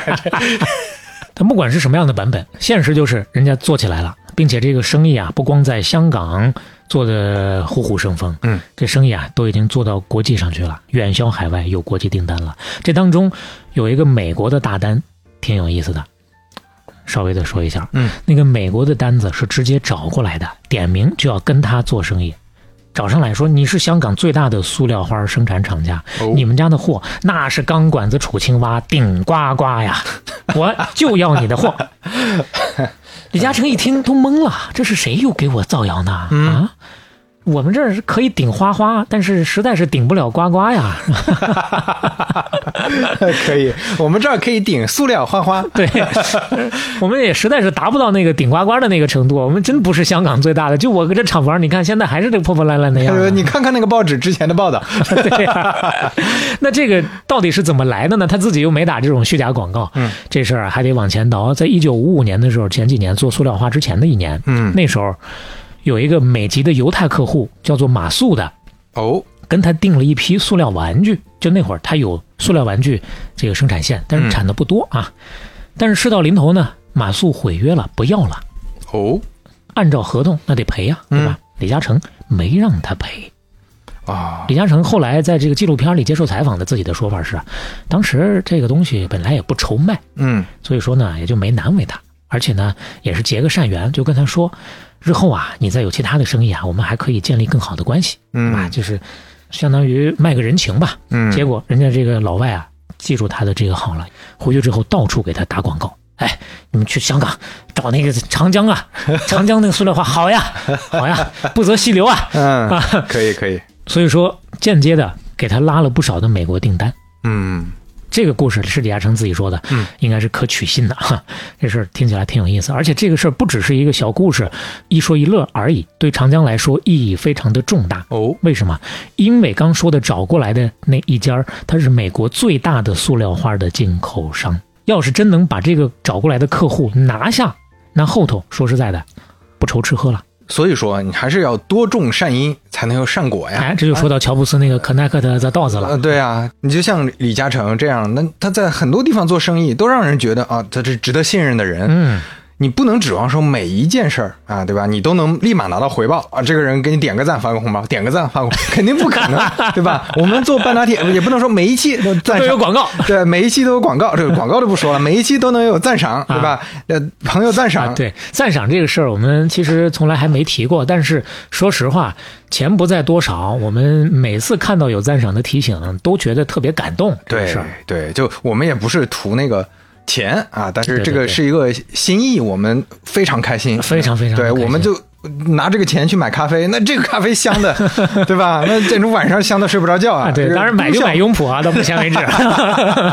他不管是什么样的版本，现实就是人家做起来了，并且这个生意啊，不光在香港做的虎虎生风，嗯，这生意啊都已经做到国际上去了，远销海外，有国际订单了。这当中有一个美国的大单，挺有意思的，稍微的说一下，嗯，那个美国的单子是直接找过来的，点名就要跟他做生意。找上来说你是香港最大的塑料花生产厂家，哦你们家的货那是钢管子杵青蛙顶呱呱呀，我就要你的货。李嘉诚一听都懵了，这是谁又给我造谣呢？啊，我们这儿是可以顶花花，但是实在是顶不了呱呱呀。可以，我们这儿可以顶塑料花花。对，我们也实在是达不到那个顶呱呱的那个程度，我们真不是香港最大的。就我个这厂房，你看现在还是这个破破烂烂的样子。“你看看那个报纸之前的报道，对呀、那这个到底是怎么来的呢？他自己又没打这种虚假广告，嗯，这事儿啊还得往前倒。在一九五五年的时候，前几年做塑料花之前的一年，嗯那时候有一个美籍的犹太客户叫做马素的，哦，跟他订了一批塑料玩具。就那会儿他有塑料玩具这个生产线，但是产的不多啊。但是事到临头呢，马素毁约了，不要了。哦，按照合同那得赔呀、对吧？李嘉诚没让他赔。啊，李嘉诚后来在这个纪录片里接受采访的自己的说法是啊，当时这个东西本来也不愁卖，嗯，所以说呢也就没难为他，而且呢也是结个善缘，就跟他说，日后啊你再有其他的生意啊，我们还可以建立更好的关系，嗯对吧？就是相当于卖个人情吧。嗯，结果人家这个老外啊记住他的这个好了，回去之后到处给他打广告。哎，你们去香港找那个长江啊，长江那个塑料花好呀，好呀，不择细流啊。嗯，啊，可以，可以，所以说间接的给他拉了不少的美国订单。嗯，这个故事是李嘉诚自己说的，嗯，应该是可取信的哈。这事儿听起来挺有意思，而且这个事儿不只是一个小故事，一说一乐而已，对长江来说意义非常的重大。哦，为什么？因为刚说的找过来的那一家儿，它是美国最大的塑料花的进口商。要是真能把这个找过来的客户拿下，那后头说实在的，不愁吃喝了。所以说你还是要多种善因，才能有善果呀。哎，这就说到乔布斯那个 Connect the dots 呃，了。对啊，你就像李嘉诚这样，那他在很多地方做生意，都让人觉得啊，他是值得信任的人。嗯，你不能指望说每一件事儿啊，对吧？你都能立马拿到回报啊！这个人给你点个赞，发个红包，点个赞，发个红包，肯定不可能，对吧？我们做半导体也不能说每一期都赞赏都有广告。对，每一期都有广告，这个广告都不说了，每一期都能有赞赏，对吧？呃，朋友赞赏，啊，对，赞赏这个事儿，我们其实从来还没提过。但是说实话，钱不在多少，我们每次看到有赞赏的提醒，都觉得特别感动。对，对，就我们也不是图那个钱啊，但是这个是一个心意，我们非常开心，非常非常对，我们就。拿这个钱去买咖啡，那这个咖啡香的，对吧？那这种晚上香的睡不着觉啊。啊，对，当然买就买拥普啊，到目前为止。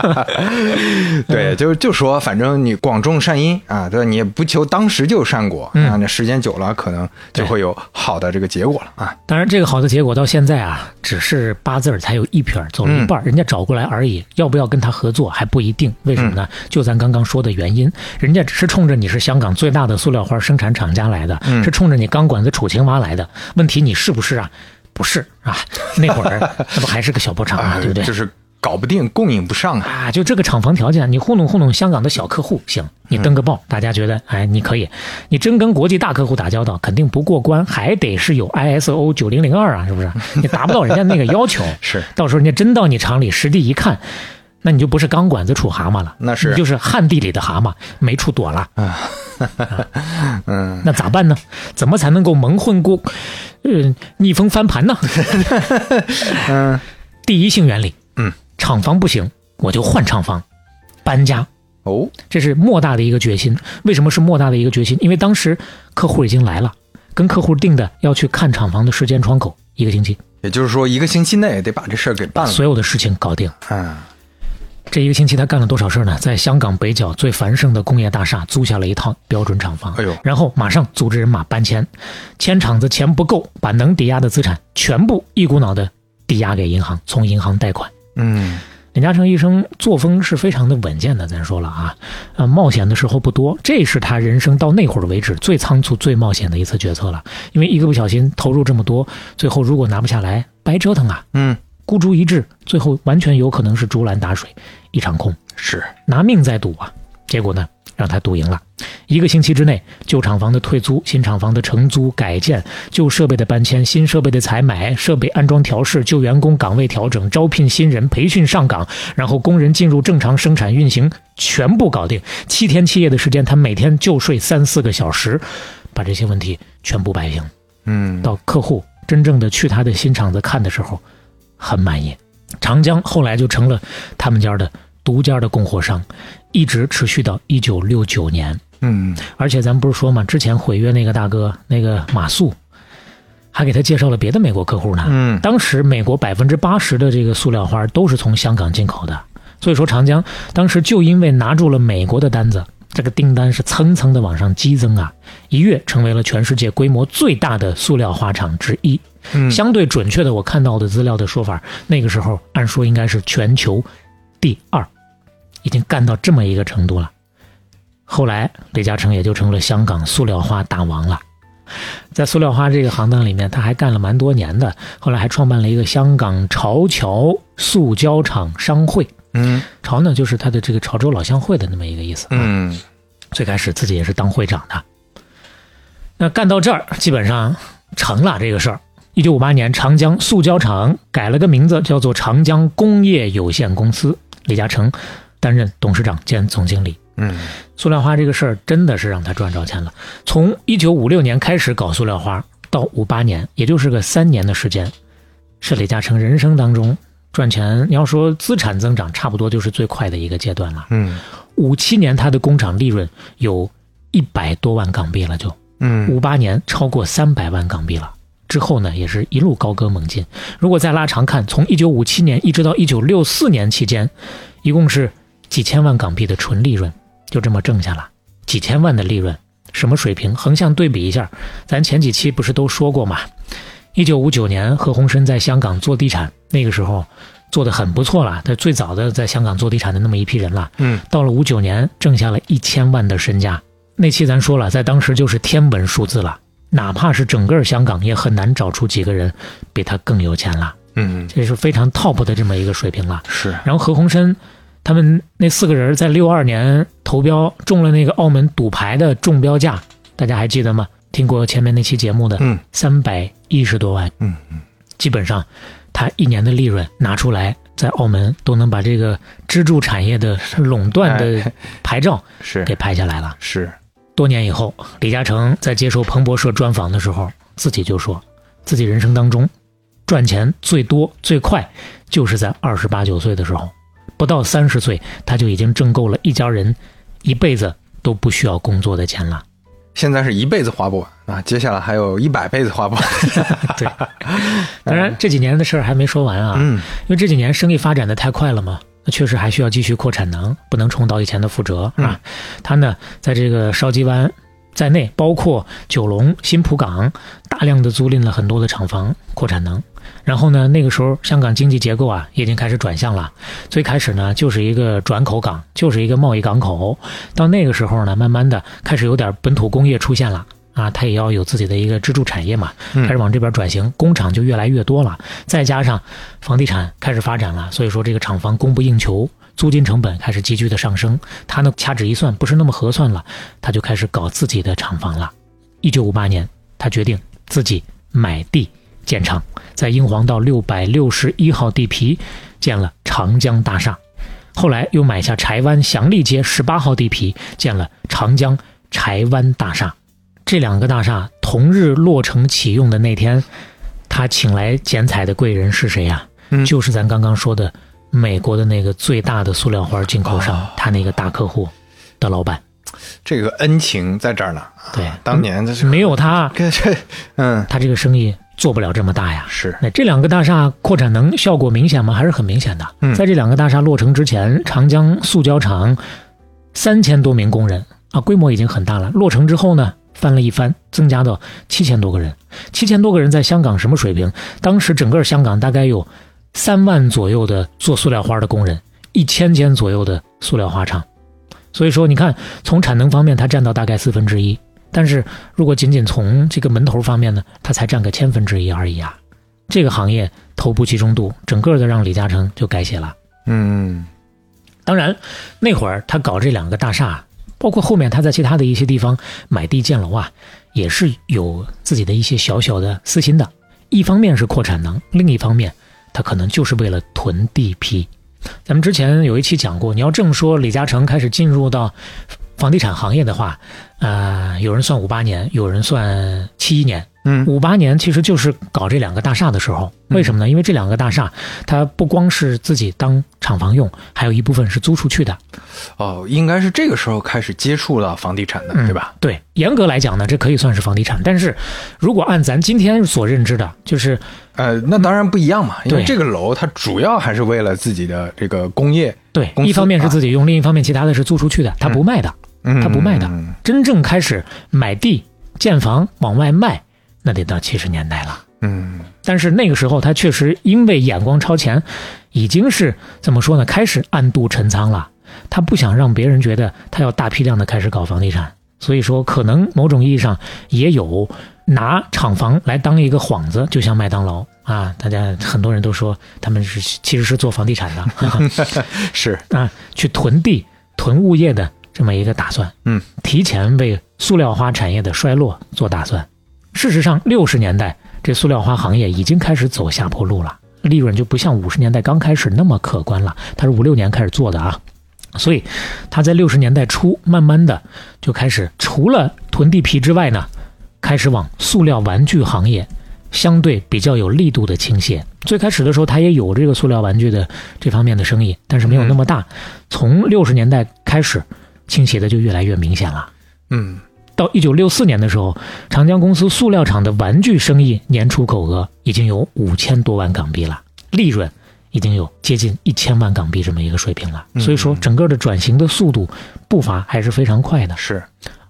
对，就就说，反正你广种善因啊，对吧？你也不求当时就有善果、嗯啊，那时间久了，可能就会有好的这个结果了啊。当然，这个好的结果到现在啊，只是八字儿才有一撇儿，走了一半儿，人家找过来而已。要不要跟他合作还不一定，为什么呢？就咱刚刚说的原因，人家只是冲着你是香港最大的塑料花生产厂家来的，嗯是冲着你钢管子杵青蛙来的。问题你是不是啊？不是啊，那会儿 那不还是个小破厂啊，对不对？就是搞不定，供应不上啊。啊，就这个厂房条件，你糊弄糊弄香港的小客户行，你登个报，大家觉得哎你可以，你真跟国际大客户打交道，肯定不过关，还得是有 ISO 九零零二啊，是不是？你达不到人家那个要求，是到时候人家真到你厂里实地一看，那你就不是钢管子杵蛤蟆了，那是你就是旱地里的蛤蟆，没处躲了。嗯，那咋办呢？怎么才能够蒙混过，呃，逆风翻盘呢？嗯，第一性原理，嗯，厂房不行，我就换厂房，搬家。哦，这是莫大的一个决心。为什么是莫大的一个决心？因为当时客户已经来了，跟客户定的要去看厂房的时间窗口一个星期，也就是说一个星期内得把这事儿给办了。所有的事情搞定。嗯，这一个星期他干了多少事儿呢？在香港北角最繁盛的工业大厦租下了一套标准厂房，哎呦然后马上组织人马搬迁，迁厂子钱不够，把能抵押的资产全部一股脑的抵押给银行，从银行贷款。嗯，李嘉诚一生作风是非常的稳健的，咱说了啊，呃，冒险的时候不多，这是他人生到那会儿为止最仓促、最冒险的一次决策了。因为一个不小心投入这么多，最后如果拿不下来，白折腾啊！嗯，孤注一掷，最后完全有可能是竹篮打水，一场空，是，拿命在赌啊！结果呢，让他赌赢了。一个星期之内，旧厂房的退租、新厂房的承租、改建、旧设备的搬迁、新设备的采买、设备安装调试、旧员工岗位调整、招聘新人、培训上岗，然后工人进入正常生产运行，全部搞定。七天七夜的时间，他每天就睡三四个小时，把这些问题全部摆平。嗯，到客户真正的去他的新厂子看的时候，很满意。长江后来就成了他们家的独家的供货商，一直持续到一九六九年。嗯，而且咱不是说嘛，之前毁约那个大哥那个马素，还给他介绍了别的美国客户呢。嗯当时美国百分之八十的这个塑料花都是从香港进口的，所以说长江当时就因为拿住了美国的单子，这个订单是蹭蹭的往上激增啊，一跃成为了全世界规模最大的塑料花厂之一。嗯，相对准确的，我看到的资料的说法，那个时候按说应该是全球第二，已经干到这么一个程度了。后来李嘉诚也就成了香港塑料花大王了。在塑料花这个行当里面，他还干了蛮多年的，后来还创办了一个香港潮侨塑胶厂商会。嗯潮呢，就是他的这个潮州老乡会的那么一个意思。，嗯，最开始自己也是当会长的。那干到这儿，基本上成了这个事儿。一九五八年，长江塑胶厂改了个名字，叫做长江工业有限公司。李嘉诚担任董事长兼总经理。嗯，塑料花这个事儿真的是让他赚着钱了。从一九五六年开始搞塑料花，到五八年，也就是个三年的时间，是李嘉诚人生当中赚钱。你要说资产增长，差不多就是最快的一个阶段了。嗯五七年他的工厂利润有一百多万港币了就，嗯五八年超过三百万港币了。之后呢，也是一路高歌猛进。如果再拉长看，从一九五七年一直到一九六四年期间，一共是几千万港币的纯利润，就这么挣下了几千万的利润，什么水平？横向对比一下，咱前几期不是都说过吗？一九五九年，何鸿燊在香港做地产，那个时候做的很不错了，他最早的在香港做地产的那么一批人了。嗯，到了五九年，挣下了一千万的身家。那期咱说了，在当时就是天文数字了，哪怕是整个香港也很难找出几个人比他更有钱了，嗯，这是非常 top 的这么一个水平了。是，然后何鸿燊他们那四个人在六二年投标中了那个澳门赌牌的中标价，大家还记得吗？听过前面那期节目的，嗯。三百一十多万，嗯嗯，基本上他一年的利润拿出来，在澳门都能把这个支柱产业的垄断的哎。牌照是。给拍下来了。是，多年以后，李嘉诚在接受彭博社专访的时候，自己就说，自己人生当中赚钱最多最快，就是在二十八九岁的时候，不到三十岁，他就已经挣够了一家人一辈子都不需要工作的钱了。现在是一辈子花不完啊，接下来还有一百辈子花不完。对，当然这几年的事儿还没说完啊，嗯因为这几年生意发展的太快了嘛，那确实还需要继续扩产能，不能重蹈以前的覆辙啊。他呢，在这个筲箕湾在内，包括九龙、新浦港，大量的租赁了很多的厂房扩产能。然后呢，那个时候香港经济结构啊已经开始转向了。最开始呢，就是一个转口港，就是一个贸易港口。到那个时候呢，慢慢的开始有点本土工业出现了。啊，它也要有自己的一个支柱产业嘛，嗯开始往这边转型，工厂就越来越多了，再加上房地产开始发展了，所以说这个厂房供不应求，租金成本开始急剧的上升，他呢掐指一算不是那么合算了，他就开始搞自己的厂房了。一九五八年，他决定自己买地建厂，在英皇道六百六十一号地皮建了长江大厦。后来又买下柴湾祥利街十八号地皮，建了长江柴湾大厦。这两个大厦同日落成启用的那天，他请来剪彩的贵人是谁呀、嗯就是咱刚刚说的美国的那个最大的塑料花进口商，哦他那个大客户的老板。这个恩情在这儿呢。对，当年这是没有他，嗯，他这个生意做不了这么大呀。是那这两个大厦扩产能效果明显吗？还是很明显的。嗯在这两个大厦落成之前，长江塑胶厂三千多名工人啊，规模已经很大了。落成之后呢，翻了一番，增加到七千多个人。七千多个人在香港什么水平？当时整个香港大概有三万左右的做塑料花的工人，一千间左右的塑料花厂。所以说，你看从产能方面，它占到大概四分之一。但是如果仅仅从这个门头方面呢，它才占个千分之一而已啊。这个行业头部集中度，整个的让李嘉诚就改写了。嗯当然，那会儿他搞这两个大厦，包括后面他在其他的一些地方买地建楼啊，也是有自己的一些小小的私心的。一方面是扩产能，另一方面他可能就是为了囤地皮。咱们之前有一期讲过，你要这么说李嘉诚开始进入到房地产行业的话，呃，有人算五八年，有人算七一年。嗯五八年其实就是搞这两个大厦的时候，为什么呢？因为这两个大厦它不光是自己当厂房用，还有一部分是租出去的。哦，应该是这个时候开始接触到房地产的，嗯对吧？对，严格来讲呢，这可以算是房地产。但是如果按咱今天所认知的，就是呃，那当然不一样嘛，因为对这个楼它主要还是为了自己的这个工业，对，一方面是自己用，另一方面其他的是租出去的，它不卖的。嗯他不卖的嗯真正开始买地建房往外卖，那得到七十年代了。嗯但是那个时候，他确实因为眼光超前，已经是怎么说呢？开始暗度陈仓了。他不想让别人觉得他要大批量的开始搞房地产，所以说可能某种意义上也有拿厂房来当一个幌子，就像麦当劳啊，大家很多人都说他们是其实是做房地产的 是，啊，去囤地、囤物业的这么一个打算。嗯，提前为塑料花产业的衰落做打算。事实上，六十年代这塑料花行业已经开始走下坡路了，利润就不像五十年代刚开始那么可观了。它是五六年开始做的啊，所以他在六十年代初慢慢的就开始除了囤地皮之外呢，开始往塑料玩具行业相对比较有力度的倾斜。最开始的时候，他也有这个塑料玩具的这方面的生意，但是没有那么大。从六十年代开始，倾斜的就越来越明显了。嗯到一九六四年的时候，长江公司塑料厂的玩具生意年出口额已经有五千多万港币了，利润已经有接近一千万港币这么一个水平了。所以说，整个的转型的速度步伐还是非常快的。是，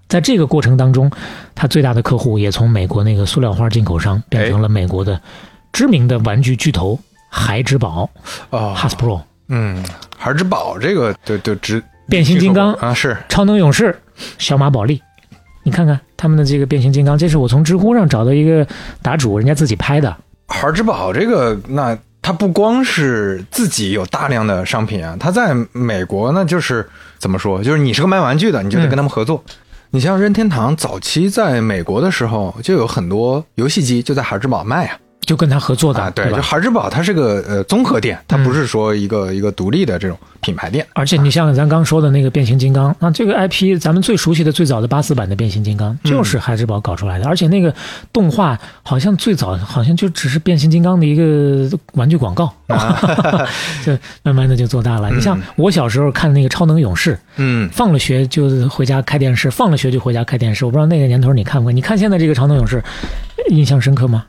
在这个过程当中，他最大的客户也从美国那个塑料花进口商变成了美国的知名的玩具巨头孩之宝啊，（Hasbro）、嗯，孩之宝这个就就直变形金刚啊，是超能勇士、小马宝莉。你看看他们的这个变形金刚，这是我从知乎上找到一个答主，人家自己拍的。孩之宝这个，那它不光是自己有大量的商品啊，它在美国那就是怎么说，就是你是个卖玩具的，你就得嗯跟他们合作。你像任天堂早期在美国的时候，就有很多游戏机就在孩之宝卖啊。就跟他合作的，啊，对，就吧？孩之宝它是个呃综合店，它不是说一个、一个独立的这种品牌店。而且你像咱刚说的那个变形金刚，那这个 IP 咱们最熟悉的最早的八四版的变形金刚就是孩之宝搞出来的，而且那个动画好像最早好像就只是变形金刚的一个玩具广告，啊 就慢慢的就做大了。你像我小时候看那个超能勇士，嗯，放了学就回家开电视，放了学就回家开电视。我不知道那个年头你看过？你看现在这个超能勇士，印象深刻吗？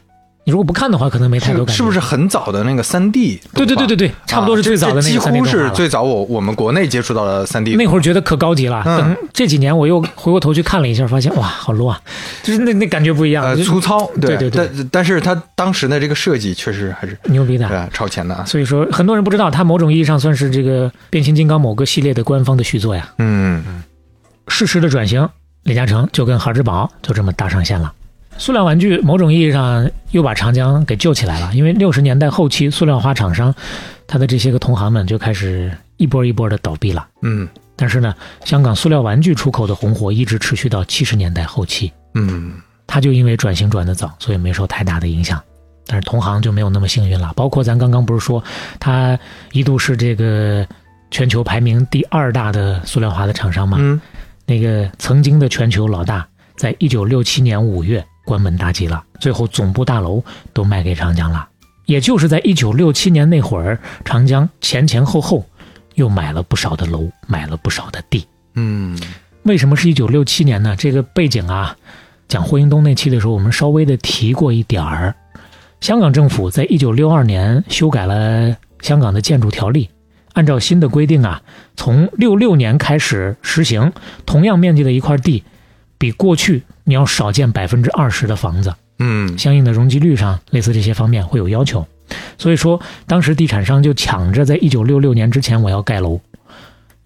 你如果不看的话，可能没太多感觉。是是不是很早的那个三 D？对对对对对，差不多是最早的那个几 3D 乎是最早我我们国内接触到的三 D。那会儿觉得可高级了，嗯等这几年我又回过头去看了一下，发现哇，好 low 啊，就是那那感觉不一样，呃粗糙，对对对但但是它当时的这个设计确实还是牛逼的。对啊超前的啊。所以说，很多人不知道，它某种意义上算是这个变形金刚某个系列的官方的续作呀。嗯适时的转型，李嘉诚就跟孩之宝就这么搭上线了。塑料玩具某种意义上又把长江给救起来了，因为六十年代后期，塑料花厂商他的这些个同行们就开始一波一波的倒闭了。嗯但是呢，香港塑料玩具出口的红火一直持续到七十年代后期，嗯它就因为转型转得早，所以没受太大的影响。但是同行就没有那么幸运了，包括咱刚刚不是说，它一度是这个全球排名第二大的塑料花的厂商嘛？嗯那个曾经的全球老大，在一九六七年五月关门大吉了，最后总部大楼都卖给长江了。也就是在一九六七年那会儿，长江前前后后又买了不少的楼，买了不少的地。嗯为什么是一九六七年呢？这个背景啊，讲霍英东那期的时候，我们稍微的提过一点儿。香港政府在一九六二年修改了香港的建筑条例，按照新的规定啊，从六六年开始实行，同样面积的一块地，比过去你要少建百分之二十的房子，嗯相应的容积率上，类似这些方面会有要求。所以说，当时地产商就抢着在一九六六年之前我要盖楼，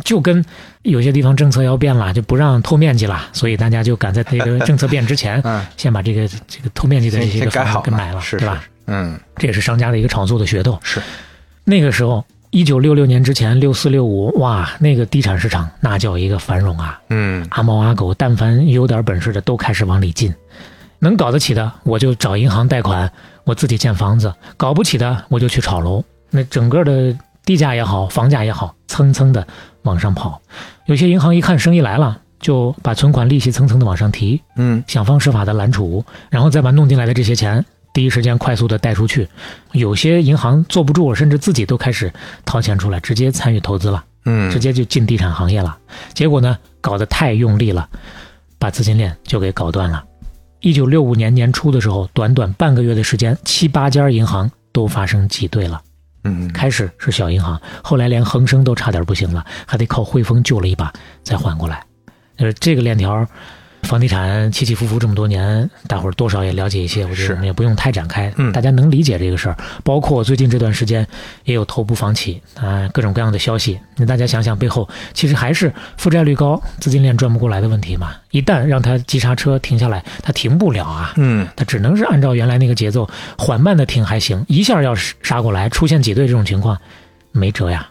就跟有些地方政策要变了，就不让透面积了，所以大家就赶在这个政策变之前，嗯，先把这个这个透面积的这些个房子给买了，是对吧？？嗯这也是商家的一个炒作的噱头。是，那个时候，一九六六年之前，六四六五，哇，那个地产市场那叫一个繁荣啊！嗯阿猫阿狗，但凡有点本事的都开始往里进，能搞得起的我就找银行贷款，我自己建房子；搞不起的我就去炒楼。那整个的地价也好，房价也好，蹭蹭的往上跑。有些银行一看生意来了，就把存款利息蹭蹭的往上提，嗯想方设法的揽储，然后再把弄进来的这些钱第一时间快速的贷出去。有些银行坐不住了，甚至自己都开始掏钱出来，直接参与投资了。嗯，直接就进地产行业了。结果呢，搞得太用力了，把资金链就给搞断了。一九六五年年初的时候，短短半个月的时间，七八家银行都发生挤兑了。嗯开始是小银行，后来连恒生都差点不行了，还得靠汇丰救了一把才缓过来。呃，这个链条，房地产起起伏伏这么多年，大伙儿多少也了解一些，我觉得我们也不用太展开，嗯大家能理解这个事儿。包括最近这段时间也有头部房企啊、各种各样的消息，那大家想想背后其实还是负债率高、资金链转不过来的问题嘛。一旦让它急刹车停下来，它停不了啊。嗯它只能是按照原来那个节奏缓慢的停还行，一下要是杀过来，出现挤兑这种情况，没辙呀。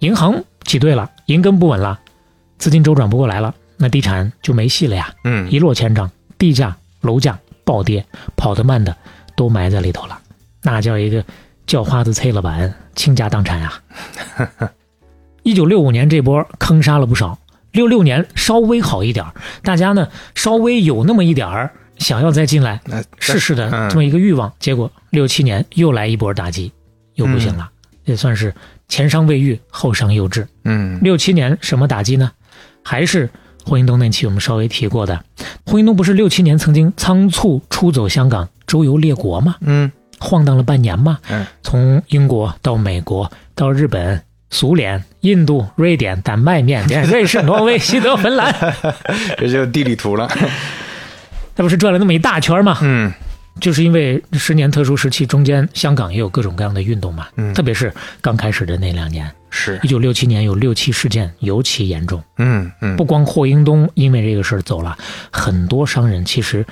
银行挤兑了，银根不稳了，资金周转不过来了，那地产就没戏了呀，嗯一落千丈，地价、楼价暴跌，跑得慢的都埋在里头了，那叫一个叫花子碎了板，倾家荡产啊！一九六五年这波坑杀了不少，六六年稍微好一点，大家呢稍微有那么一点儿想要再进来试试的嗯这么一个欲望，结果六七年又来一波打击，又不行了，也算是前伤未愈，后伤又至。嗯六七年什么打击呢？还是霍英东那期我们稍微提过的，霍英东不是六七年曾经仓促出走香港，周游列国吗？嗯晃荡了半年嘛，嗯从英国到美国到日本。苏联、印度、瑞典、丹麦、缅 甸、瑞士、挪威、西德、芬兰，这就地理图了。他不是转了那么一大圈吗？嗯就是因为十年特殊时期中间，香港也有各种各样的运动嘛，嗯。特别是刚开始的那两年，是。一九六七年有六七事件尤其严重，嗯嗯。不光霍英东因为这个事儿走了，很多商人其实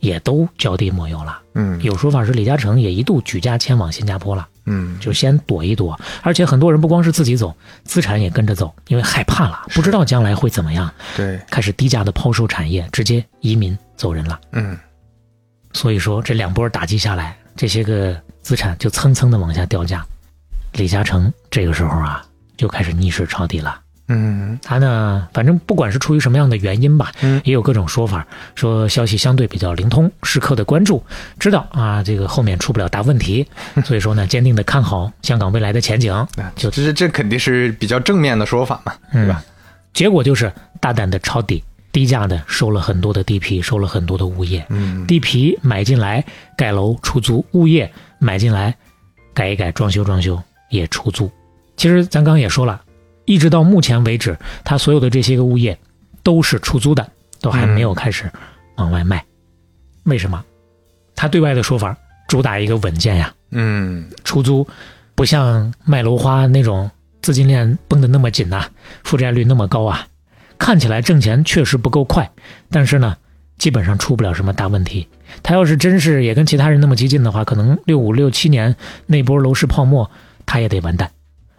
也都脚底抹油了。嗯。有说法是李嘉诚也一度举家迁往新加坡了，嗯。就先躲一躲，而且很多人不光是自己走，资产也跟着走，因为害怕了，不知道将来会怎么样，对。开始低价的抛售产业，直接移民走人了。嗯所以说这两波打击下来，这些个资产就蹭蹭的往下掉价。李嘉诚这个时候啊，就开始逆势抄底了。嗯他呢，反正不管是出于什么样的原因吧，嗯也有各种说法，说消息相对比较灵通，时刻的关注，知道啊这个后面出不了大问题，所以说呢，坚定的看好香港未来的前景。那就这这肯定是比较正面的说法嘛，对吧？结果就是大胆的抄底，低价的收了很多的地皮，收了很多的物业，嗯地皮买进来盖楼出租，物业买进来改一改装修装修也出租。其实咱刚刚也说了，一直到目前为止，他所有的这些个物业都是出租的，都还没有开始往外卖。为什么？他对外的说法主打一个稳健呀，嗯出租不像卖楼花那种资金链绷得那么紧呐、负债率那么高啊，看起来挣钱确实不够快，但是呢，基本上出不了什么大问题。他要是真是也跟其他人那么激进的话，可能六五六七年那波楼市泡沫，他也得完蛋。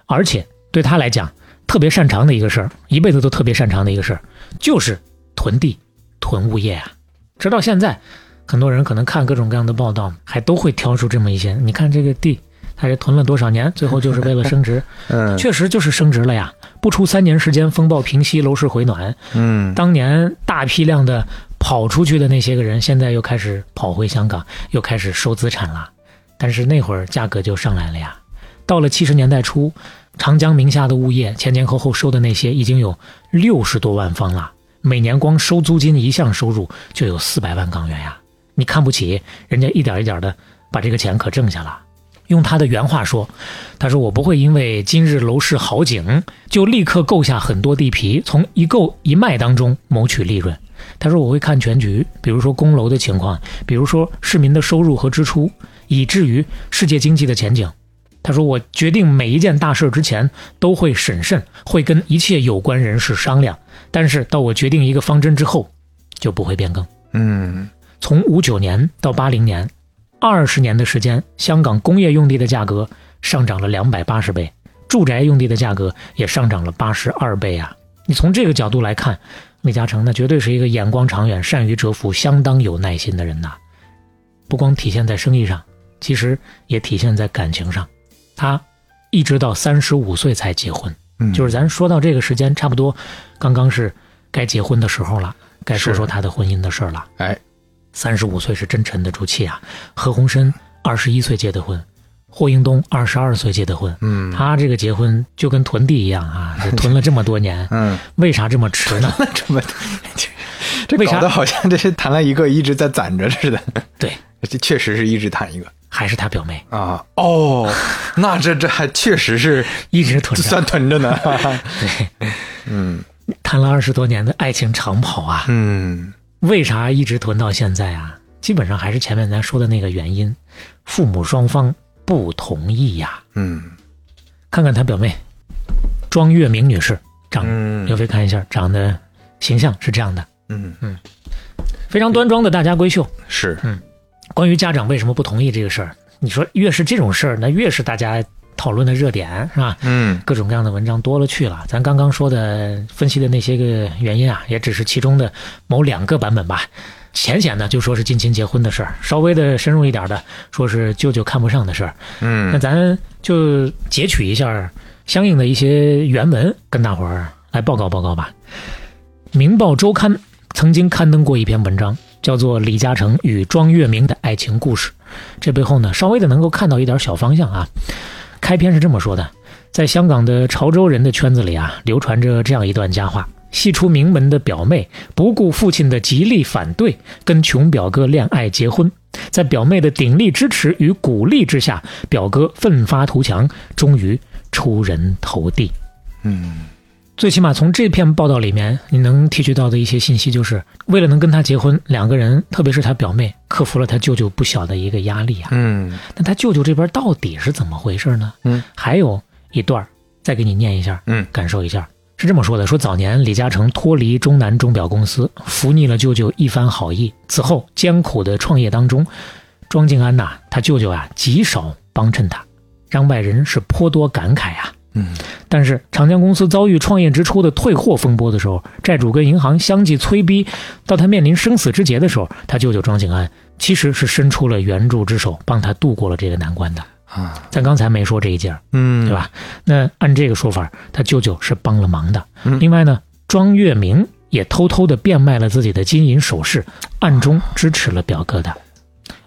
而且对他来讲，特别擅长的一个事儿，一辈子都特别擅长的一个事儿，就是囤地、囤物业啊。直到现在，很多人可能看各种各样的报道，还都会挑出这么一些。你看这个地，他这囤了多少年，最后就是为了升值，嗯确实就是升值了呀。不出三年时间，风暴平息，楼市回暖，嗯当年大批量的跑出去的那些个人，现在又开始跑回香港，又开始收资产了。但是那会儿价格就上来了呀。到了七十年代初，长江名下的物业前前后后收的那些已经有六十多万方了，每年光收租金一项收入就有四百万港元呀。你看不起人家，一点一点的把这个钱可挣下了。用他的原话说，他说：“我不会因为今日楼市好景，就立刻购下很多地皮，从一购一卖当中谋取利润。他说我会看全局，比如说供楼的情况，比如说市民的收入和支出，以至于世界经济的前景。他说我决定每一件大事之前都会审慎，会跟一切有关人士商量，但是到我决定一个方针之后，就不会变更。嗯从五九年到八零年，二十年的时间，香港工业用地的价格上涨了两百八十倍，住宅用地的价格也上涨了八十二倍啊！你从这个角度来看，李嘉诚那绝对是一个眼光长远、善于蛰伏、相当有耐心的人呐。不光体现在生意上，其实也体现在感情上。他一直到三十五岁才结婚，嗯，就是咱说到这个时间，差不多刚刚是该结婚的时候了，该说说他的婚姻的事儿了。哎，三十五岁是真沉得住气啊。何鸿燊二十一岁结的婚，霍英东二十二岁结的婚。嗯。他这个结婚就跟囤地一样啊，囤了这么多年，嗯，为啥这么迟呢？这么这这为啥搞得好像这是谈了一个一直在攒着似的，对，这确实是一直谈一个。还是他表妹。啊。哦，那这这还确实是一直囤着，算囤着呢。对，嗯。谈了二十多年的爱情长跑啊，嗯为啥一直囤到现在啊？基本上还是前面咱说的那个原因，父母双方不同意呀。嗯。看看他表妹庄月明女士，长嗯。刘飞看一下，长得形象是这样的，嗯。嗯，非常端庄的大家闺秀。是。嗯。关于家长为什么不同意这个事儿，你说越是这种事儿，那越是大家讨论的热点，是吧？嗯各种各样的文章多了去了。咱刚刚说的分析的那些个原因啊，也只是其中的某两个版本吧。浅显的就说是近亲结婚的事儿，稍微的深入一点的说是舅舅看不上的事儿。嗯那嗯咱就截取一下相应的一些原文，跟大伙儿来报告报告吧。《明报周刊》曾经刊登过一篇文章，叫做《李嘉诚与庄月明的爱情故事》。这背后呢，稍微的能够看到一点小方向啊。开篇是这么说的：在香港的潮州人的圈子里啊，流传着这样一段佳话。系出名门的表妹不顾父亲的极力反对，跟穷表哥恋爱结婚。在表妹的鼎力支持与鼓励之下，表哥奋发图强，终于出人头地。嗯最起码从这篇报道里面，你能提取到的一些信息，就是为了能跟他结婚，两个人，特别是他表妹，克服了他舅舅不小的一个压力啊。嗯那他舅舅这边到底是怎么回事呢？嗯，还有一段儿再给你念一下，嗯感受一下。是这么说的：说早年李嘉诚脱离中南钟表公司，服逆了舅舅一番好意。此后艰苦的创业当中，庄静安呐、他舅舅啊极少帮衬他，让外人是颇多感慨啊。嗯但是长江公司遭遇创业之初的退货风波的时候，债主跟银行相继催逼，到他面临生死之劫的时候，他舅舅庄景安其实是伸出了援助之手，帮他度过了这个难关的。啊咱刚才没说这一件儿，嗯对？吧？那按这个说法，他舅舅是帮了忙的。嗯另外呢，庄月明也偷偷的变卖了自己的金银首饰，暗中支持了表哥的。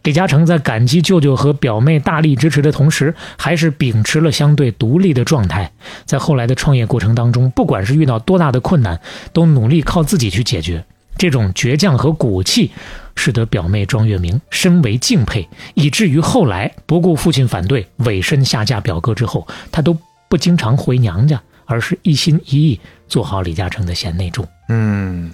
李嘉诚在感激舅舅和表妹大力支持的同时，还是秉持了相对独立的状态。在后来的创业过程当中，不管是遇到多大的困难，都努力靠自己去解决。这种倔强和骨气，使得表妹庄月明深为敬佩，以至于后来不顾父亲反对，委身下嫁表哥之后，她都不经常回娘家，而是一心一意做好李嘉诚的贤内助。嗯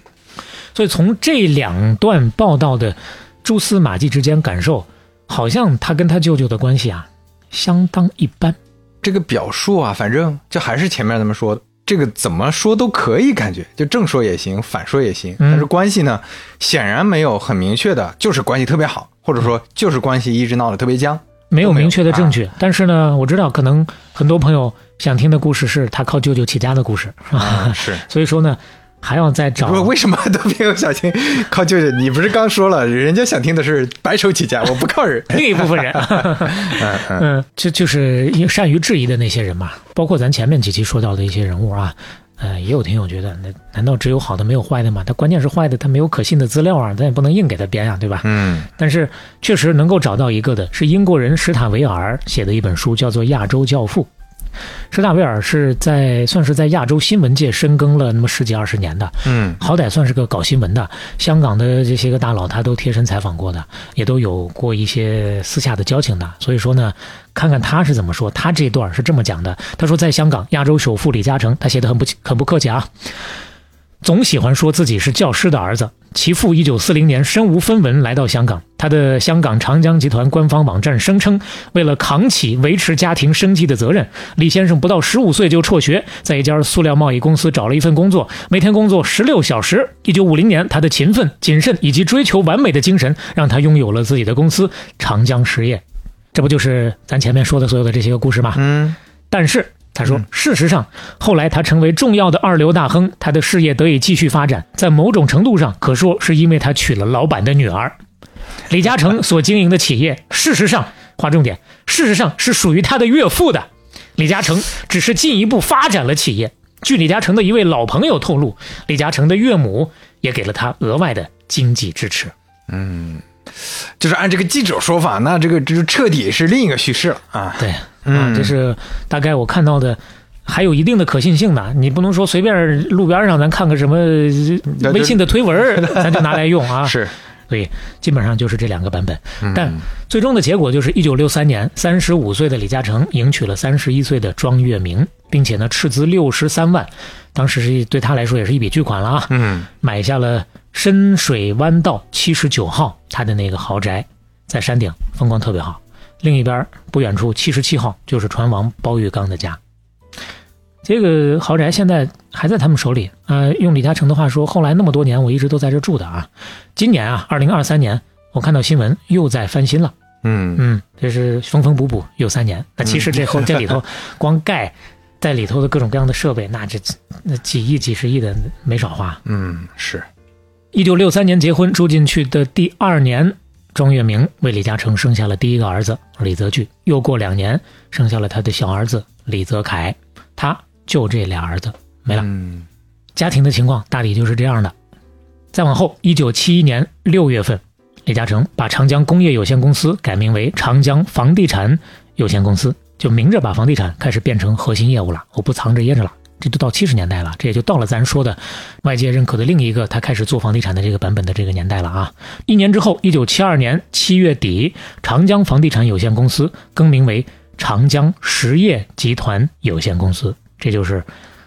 所以从这两段报道的蛛丝马迹之间感受，好像他跟他舅舅的关系啊，相当一般。这个表述啊，反正就还是前面咱们说的，这个怎么说都可以，感觉就正说也行，反说也行。但是关系呢，显然没有很明确的，就是关系特别好，或者说就是关系一直闹得特别僵。没有明确的证据，啊但是呢，我知道可能很多朋友想听的故事是他靠舅舅起家的故事，啊，是。所以说呢，还要再找为什么都没有小青 靠舅舅？你不是刚说了，人家想听的是白手起家，我不靠人。另一部分人，嗯嗯嗯，就就是善于质疑的那些人嘛，包括咱前面几期说到的一些人物啊，呃，也有听友觉得，那难道只有好的没有坏的吗？他关键是坏的，他没有可信的资料啊，咱也不能硬给他编啊，对吧？嗯但是确实能够找到一个的是英国人史塔维尔写的一本书，叫做《亚洲教父》。史塔维尔是在算是在亚洲新闻界深耕了那么十几二十年的，嗯好歹算是个搞新闻的。香港的这些个大佬，他都贴身采访过的，也都有过一些私下的交情的。所以说呢，看看他是怎么说。他这段是这么讲的：他说，在香港，亚洲首富李嘉诚，他写的很不很不客气啊，总喜欢说自己是教师的儿子。其父一九四零年身无分文来到香港，他的香港长江集团官方网站声称，为了扛起维持家庭生计的责任，李先生不到十五岁就辍学，在一家塑料贸易公司找了一份工作，每天工作十六小时。一九五零年，他的勤奋、谨慎以及追求完美的精神，让他拥有了自己的公司长江实业。这不就是咱前面说的所有的这些个故事吗？嗯但是他说，事实上，后来他成为重要的二流大亨，他的事业得以继续发展，在某种程度上可说是因为他娶了老板的女儿。李嘉诚所经营的企业，事实上，划重点，事实上是属于他的岳父的。李嘉诚只是进一步发展了企业。据李嘉诚的一位老朋友透露，李嘉诚的岳母也给了他额外的经济支持。嗯，就是按这个记者说法，那这个这就彻底是另一个叙事了啊。对，嗯啊，这是大概我看到的，还有一定的可信性的。你不能说随便路边上咱看个什么微信的推文，咱就拿来用啊。是，所以基本上就是这两个版本。嗯但最终的结果就是，一九六三年，三十五岁的李嘉诚迎娶了三十一岁的庄月明，并且呢斥资六十三万，当时是对他来说也是一笔巨款了啊。嗯买下了深水湾道七十九号他的那个豪宅，在山顶，风光特别好。另一边不远处七十七号就是船王包玉刚的家。这个豪宅现在还在他们手里。呃，用李嘉诚的话说，后来那么多年我一直都在这住的啊。今年啊，二零二三年，我看到新闻又在翻新了。嗯嗯，这是缝缝补补又三年。那其实这后 这里头光盖在里头的各种各样的设备，那这那几亿几十亿的没少花。嗯是，一九六三年结婚住进去的第二年，庄月明为李嘉诚生下了第一个儿子李泽钜。又过两年，生下了他的小儿子李泽楷。他就这俩儿子没了。嗯家庭的情况大抵就是这样的。再往后，一九七一年六月份，李嘉诚把长江工业有限公司改名为长江房地产有限公司，就明着把房地产开始变成核心业务了。我不藏着掖着了，这都到七十年代了，这也就到了咱说的外界认可的另一个他开始做房地产的这个版本的这个年代了啊。一年之后，一九七二年七月底，长江房地产有限公司更名为长江实业集团有限公司，这就是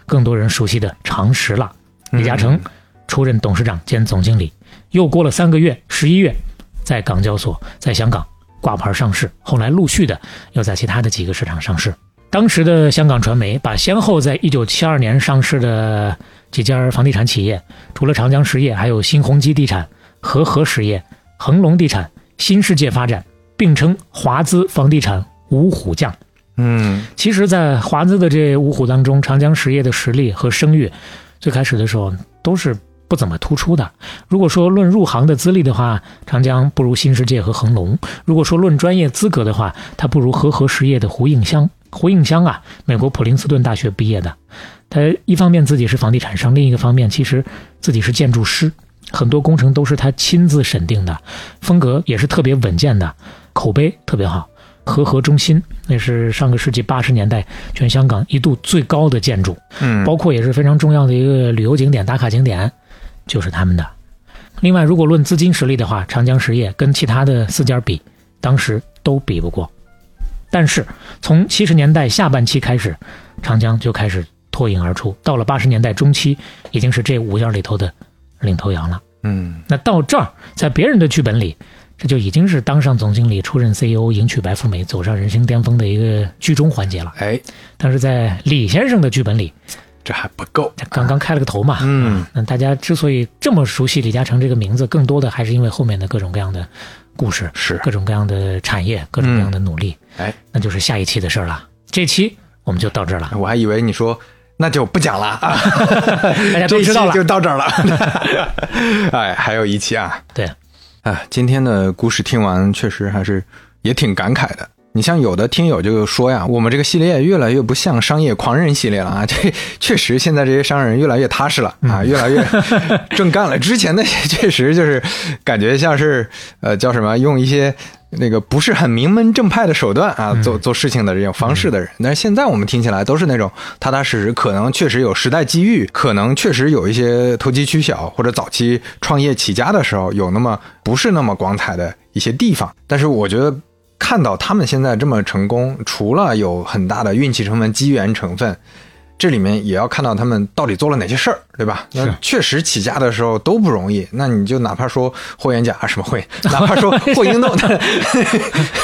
更多人熟悉的长实了。李嘉诚出任董事长兼总经理。又过了三个月，十一月，在港交所，在香港挂牌上市，后来陆续的又在其他的几个市场上市。当时的香港传媒把先后在一九七二年上市的几家房地产企业，除了长江实业，还有新鸿基地产、和和实业、恒隆地产、新世界发展，并称华资房地产五虎将。嗯其实，在华资的这五虎当中，长江实业的实力和声誉，最开始的时候都是不怎么突出的。如果说论入行的资历的话，长江不如新世界和恒隆；如果说论专业资格的话，它不如和和实业的胡应湘。胡应湘啊，美国普林斯顿大学毕业的，他一方面自己是房地产商，另一个方面其实自己是建筑师，很多工程都是他亲自审定的，风格也是特别稳健的，口碑特别好。和合中心那是上个世纪八十年代全香港一度最高的建筑，嗯包括也是非常重要的一个旅游景点、打卡景点，就是他们的。另外，如果论资金实力的话，长江实业跟其他的四家比，当时都比不过。但是从七十年代下半期开始，长江就开始脱颖而出，到了八十年代中期，已经是这五家里头的领头羊了。嗯那到这儿，在别人的剧本里，这就已经是当上总经理、出任 CEO、迎娶白富美、走上人生巅峰的一个剧中环节了。哎，但是在李先生的剧本里，这还不够。刚刚开了个头嘛，嗯，那大家之所以这么熟悉李嘉诚这个名字，更多的还是因为后面的各种各样的故事，是各种各样的产业，各种各样的努力，哎，那就是下一期的事儿了。这期我们就到这儿了，我还以为你说那就不讲了啊，大家都知道了就。到这儿了。哎，还有一期啊，对，啊，今天的故事听完，确实还是也挺感慨的。你像有的听友就说呀，我们这个系列越来越不像商业狂人系列了啊！这 确实，现在这些商人越来越踏实了啊，越来越 正干了。之前那些确实就是感觉像是呃叫什么，用一些那个不是很名门正派的手段啊做做事情的这种方式的人。但是现在我们听起来都是那种踏踏实实，可能确实有时代机遇，可能确实有一些投机取巧或者早期创业起家的时候有那么不是那么光彩的一些地方。但是我觉得。看到他们现在这么成功，除了有很大的运气成分、机缘成分，这里面也要看到他们到底做了哪些事儿，对吧？那确实起家的时候都不容易。那你就哪怕说霍元甲什么会，哪怕说霍英东，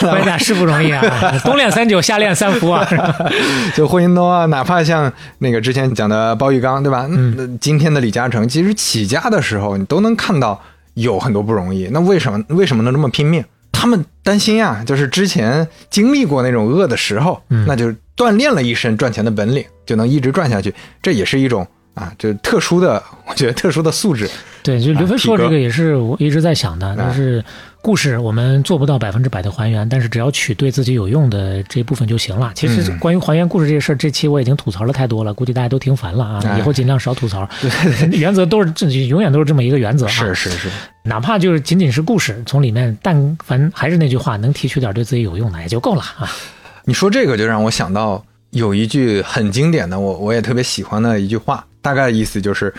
霍元甲是不容易啊，冬练三九，夏练三伏啊。就霍英东啊，哪怕像那个之前讲的包玉刚，对吧？那今天的李嘉诚，其实起家的时候你都能看到有很多不容易。那为什么为什么能这么拼命？他们担心呀，就是之前经历过那种饿的时候，那就锻炼了一身赚钱的本领，就能一直赚下去。这也是一种啊，就特殊的，我觉得特殊的素质。对，就刘飞说这个也是我一直在想的，就是故事我们做不到百分之百的还原，但是只要取对自己有用的这一部分就行了。其实关于还原故事这事儿，这期我已经吐槽了太多了，估计大家都听烦了啊，以后尽量少吐槽。原则都是这永远都是这么一个原则啊。是是是，哪怕就是仅仅是故事，从里面但凡还是那句话，能提取点对自己有用的也就够了啊。你说这个就让我想到有一句很经典的，我我也特别喜欢的一句话，大概的意思就是。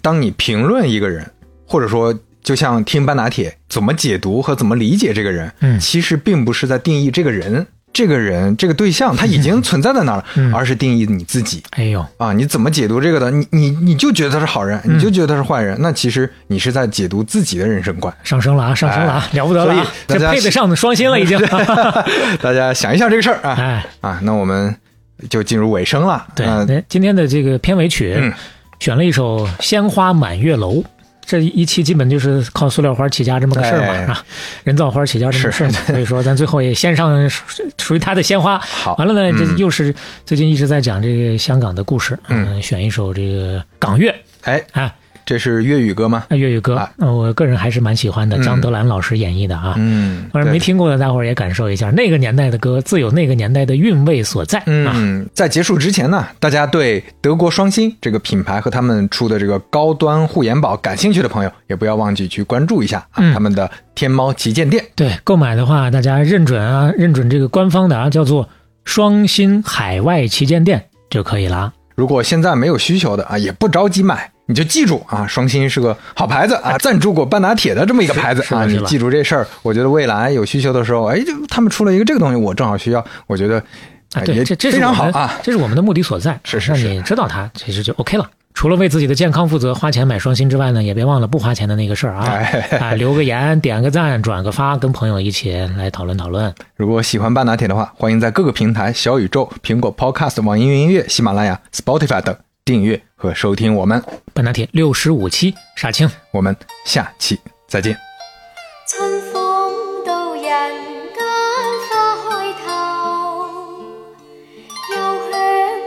当你评论一个人，或者说就像听班拿铁怎么解读和怎么理解这个人，嗯，其实并不是在定义这个人、这个人、这个对象，他已经存在在那儿了，而是定义你自己。哎呦啊，你怎么解读这个的？你你你就觉得他是好人，你就觉得他是坏人，那其实你是在解读自己的人生观。上升了啊，上升了啊，了不得了啊，这配得上的双薪了已经。大家想一想这个事儿啊，哎啊，那我们就进入尾声了。对，今天的这个片尾曲。选了一首《鲜花满月楼》，这一期基本就是靠塑料花起家这么个事儿嘛，是吧？人造花起家这么个事儿，所以说咱最后也献上属于他的鲜花。好，完了呢，这又是最近一直在讲这个香港的故事，嗯，选一首这个港乐，哎啊。这是粤语歌吗？粤语歌，我个人还是蛮喜欢的，张德兰老师演绎的啊。嗯，反正没听过的，大伙儿也感受一下那个年代的歌，自有那个年代的韵味所在。嗯，在结束之前呢，大家对德国双星这个品牌和他们出的这个高端护眼宝感兴趣的朋友，也不要忘记去关注一下啊，他们的天猫旗舰店。对，购买的话，大家认准啊，认准这个官方的啊，叫做双星海外旗舰店就可以了。如果现在没有需求的啊，也不着急买。你就记住啊，双星是个好牌子啊，赞助过半打铁的这么一个牌子啊，你记住这事儿。我觉得未来有需求的时候，哎，就他们出了一个这个东西，我正好需要，我觉得啊，对，这这非常好啊，这是我们的目的所在。是是是，你知道它，其实就 OK 了。除了为自己的健康负责，花钱买双星之外呢，也别忘了不花钱的那个事儿啊，啊，留个言，点个赞，转个发，跟朋友一起来讨论讨论。如果喜欢半打铁的话，欢迎在各个平台，小宇宙、苹果 Podcast、网易云音乐、喜马拉雅、Spotify 等。订阅和收听我们半打铁六十五期，杀青，我们下期再见。春风到人间花开透，又香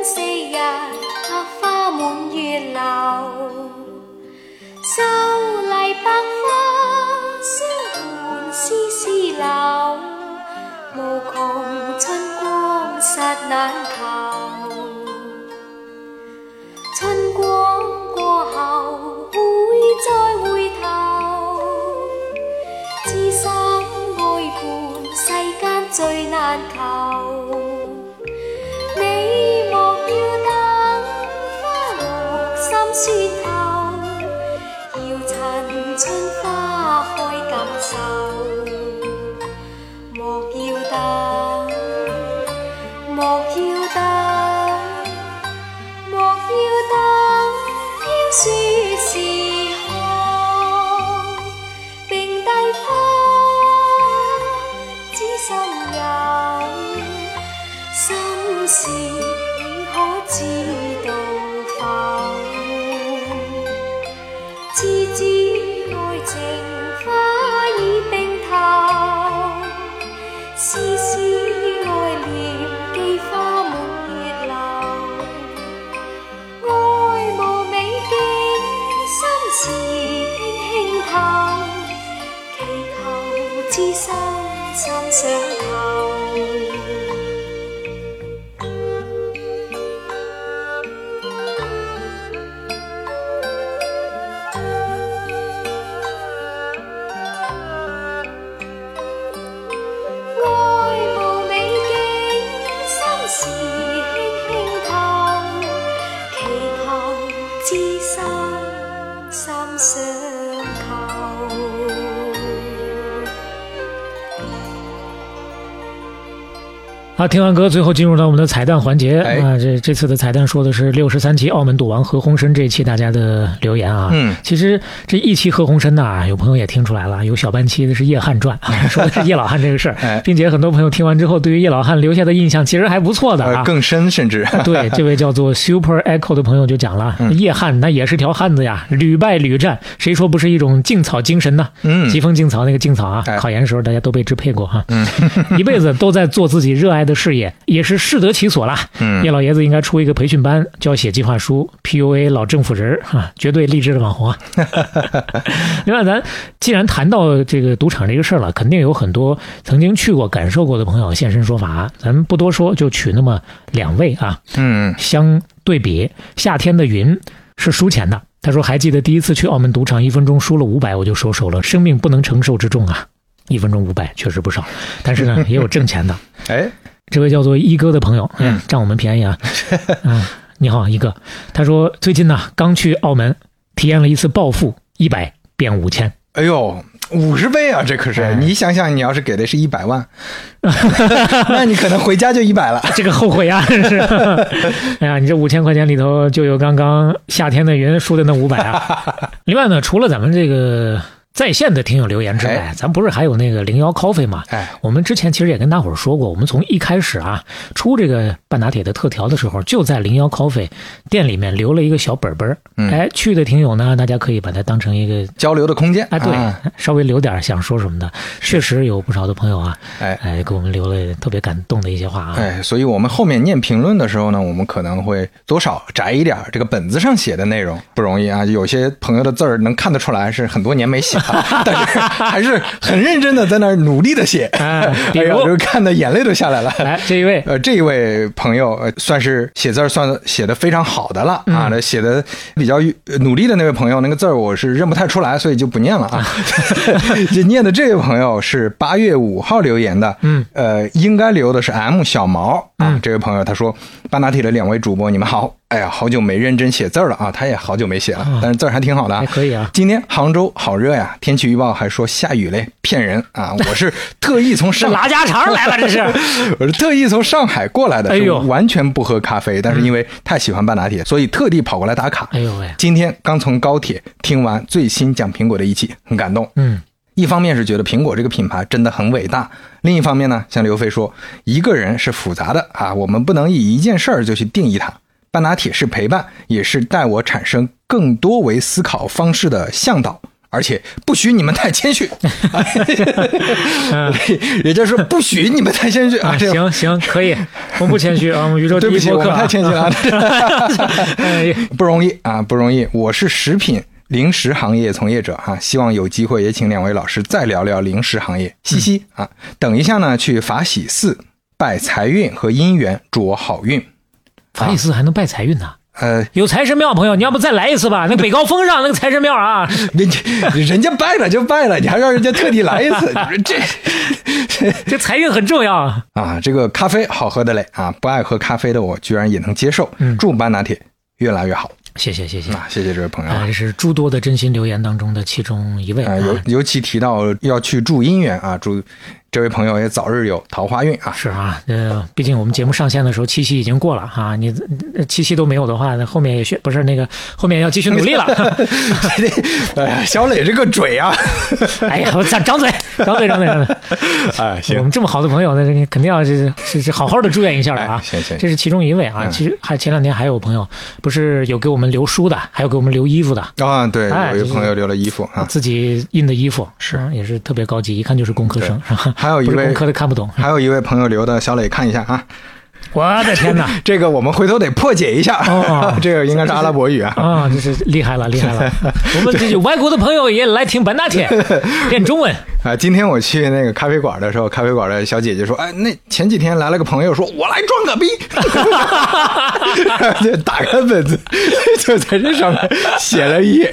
四日百花满月楼。秀丽百花相伴丝丝柳，无穷春光刹难求。过后会再回头，知心爱伴世间最难求。好，听完歌，最后进入到我们的彩蛋环节、哎啊。这这次的彩蛋说的是六十三期澳门赌王何鸿燊这一期大家的留言啊。嗯，其实这一期何鸿燊呐，有朋友也听出来了，有小半期的是叶汉传啊，说的是叶老汉这个事儿哎，并且很多朋友听完之后，对于叶老汉留下的印象其实还不错的啊。呃，更深甚至 对，这位叫做 Super Echo 的朋友就讲了，嗯叶汉那也是条汉子呀，屡败屡战，谁说不是一种劲草精神呢？嗯疾风劲草那个劲草啊，哎考研的时候大家都被支配过哈。嗯，一辈子都在做自己热爱的事业，也是适得其所啦。嗯叶老爷子应该出一个培训班，教写计划书，PUA 老政府人儿啊，绝对励志的网红啊。另外，咱既然谈到这个赌场这个事儿了，肯定有很多曾经去过、感受过的朋友现身说法。咱们不多说，就取那么两位啊。嗯相对比，夏天的云是输钱的。他说还记得第一次去澳门赌场，一分钟输了五百，我就收手了，生命不能承受之重啊！一分钟五百确实不少，但是呢，也有挣钱的。哎，这位叫做一哥的朋友，嗯，占我们便宜啊。嗯，你好，一哥。他说最近呢刚去澳门，体验了一次暴富，一百变五千。哎呦，五十倍啊，这可是！哎你想想，你要是给的是一百万，那你可能回家就一百了。这个后悔啊！真是，哎呀，你这五千块钱里头就有刚刚夏天的云输的那五百啊。另外呢，除了咱们这个在线的听友留言之外，哎咱不是还有那个零幺 coffee 吗？哎，我们之前其实也跟大伙儿说过，我们从一开始啊出这个半打铁的特调的时候，就在零幺 coffee 店里面留了一个小本本儿。嗯哎，去的听友呢，大家可以把它当成一个。交流的空间哎，对，啊稍微留点想说什么的，确实有不少的朋友啊，哎哎，给我们留了特别感动的一些话啊。哎，所以我们后面念评论的时候呢，我们可能会多少摘一点儿这个本子上写的内容，不容易啊。有些朋友的字儿能看得出来是很多年没写了，但是还是很认真的在那儿努力的写，哎比如哎呀，就看的眼泪都下来了。来，这一位，呃，这一位朋友呃，算是写字儿算写的非常好的了、嗯啊，那写的比较呃努力的那位朋友，那个字儿我是认不太出来，所以就不念了啊。这念的这位朋友是八月五号留言的，嗯，呃，应该留的是 M 小毛啊。嗯这位朋友他说：“半导体的两位主播，你们好。哎呀，好久没认真写字儿了啊，他也好久没写了，但是字儿还挺好的啊还。可以啊。今天杭州好热呀，天气预报还说下雨嘞，骗人啊！我是特意从这上拉家常来了，这是。我是特意从上海过来的，哎呦完全不喝咖啡，但是因为太喜欢半打铁，所以特地跑过来打卡。哎呦喂，今天刚从高铁听完最新讲苹果的一期，很感动。嗯，一方面是觉得苹果这个品牌真的很伟大，另一方面呢，像刘飞说，一个人是复杂的啊，我们不能以一件事儿就去定义它。半拿铁是陪伴，也是带我产生更多维思考方式的向导。而且不许你们太谦虚，也就是说不许你们太谦虚啊！行行，可以，我们不谦虚啊，我们宇宙第对不起，我们一播客啊太谦虚了，哎不容易啊，不容易。我是食品零食行业从业者啊，希望有机会也请两位老师再聊聊零食行业，嘻嘻啊。等一下呢，去法喜寺拜财运和姻缘，祝我好运。法喜寺还能拜财运呢？呃，有财神庙，朋友，你要不再来一次吧？那北高峰上那个财神庙啊，人家人家拜了就拜了，你还让人家特地来一次，这 这财运很重要啊。啊，这个咖啡好喝的嘞啊，不爱喝咖啡的我居然也能接受。嗯祝半拿铁越来越好谢谢谢谢。啊！谢谢这位朋友这。是诸多的真心留言当中的其中一位啊，啊。尤尤其提到要去祝姻缘啊，祝这位朋友也早日有桃花运啊！是啊，呃，毕竟我们节目上线的时候，七夕已经过了啊，你呃七夕都没有的话，那后面也需不是那个后面要继续努力了。哎呀，小磊这个嘴啊！哎呀，我张张嘴，张嘴，张嘴，张嘴。哎，行我们这么好的朋友，那这个肯定要是是是好好的祝愿一下了啊哎。行行这是其中一位啊。嗯其实还前两天还有朋友，不是有给我们留书的，还有给我们留衣服的，啊，对，哎有一个朋友留了衣服啊，自己印的衣服是也是特别高级，一看就是工科生，是吧？还有一位工科的看不懂。还有一位朋友留的，小磊看一下啊，我的天哪！这个我们回头得破解一下，哦 这个应该是阿拉伯语啊。啊，这是厉害了，厉害了！我们这些外国的朋友也来听半打铁，练中文。啊，今天我去那个咖啡馆的时候，咖啡馆的小姐姐说：“哎，那前几天来了个朋友说，我来装个逼，就打开本子，就在这上面写了一页。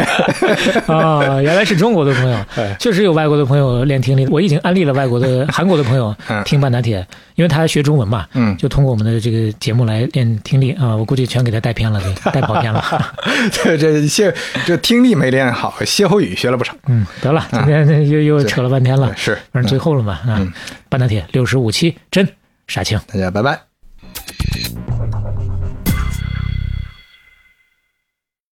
啊，原来是中国的朋友哎，确实有外国的朋友练听力。我已经安利了外国的、韩国的朋友嗯听半打铁，因为他学中文嘛，嗯就通过我们的这个节目来练听力啊，我估计全给他带偏了，对，带跑偏了。这这歇这听力没练好，歇后语学了不少。嗯，得了，今天又又扯了半天了，是，反正最后了嘛啊。半导体六十五期真傻青，大家拜拜。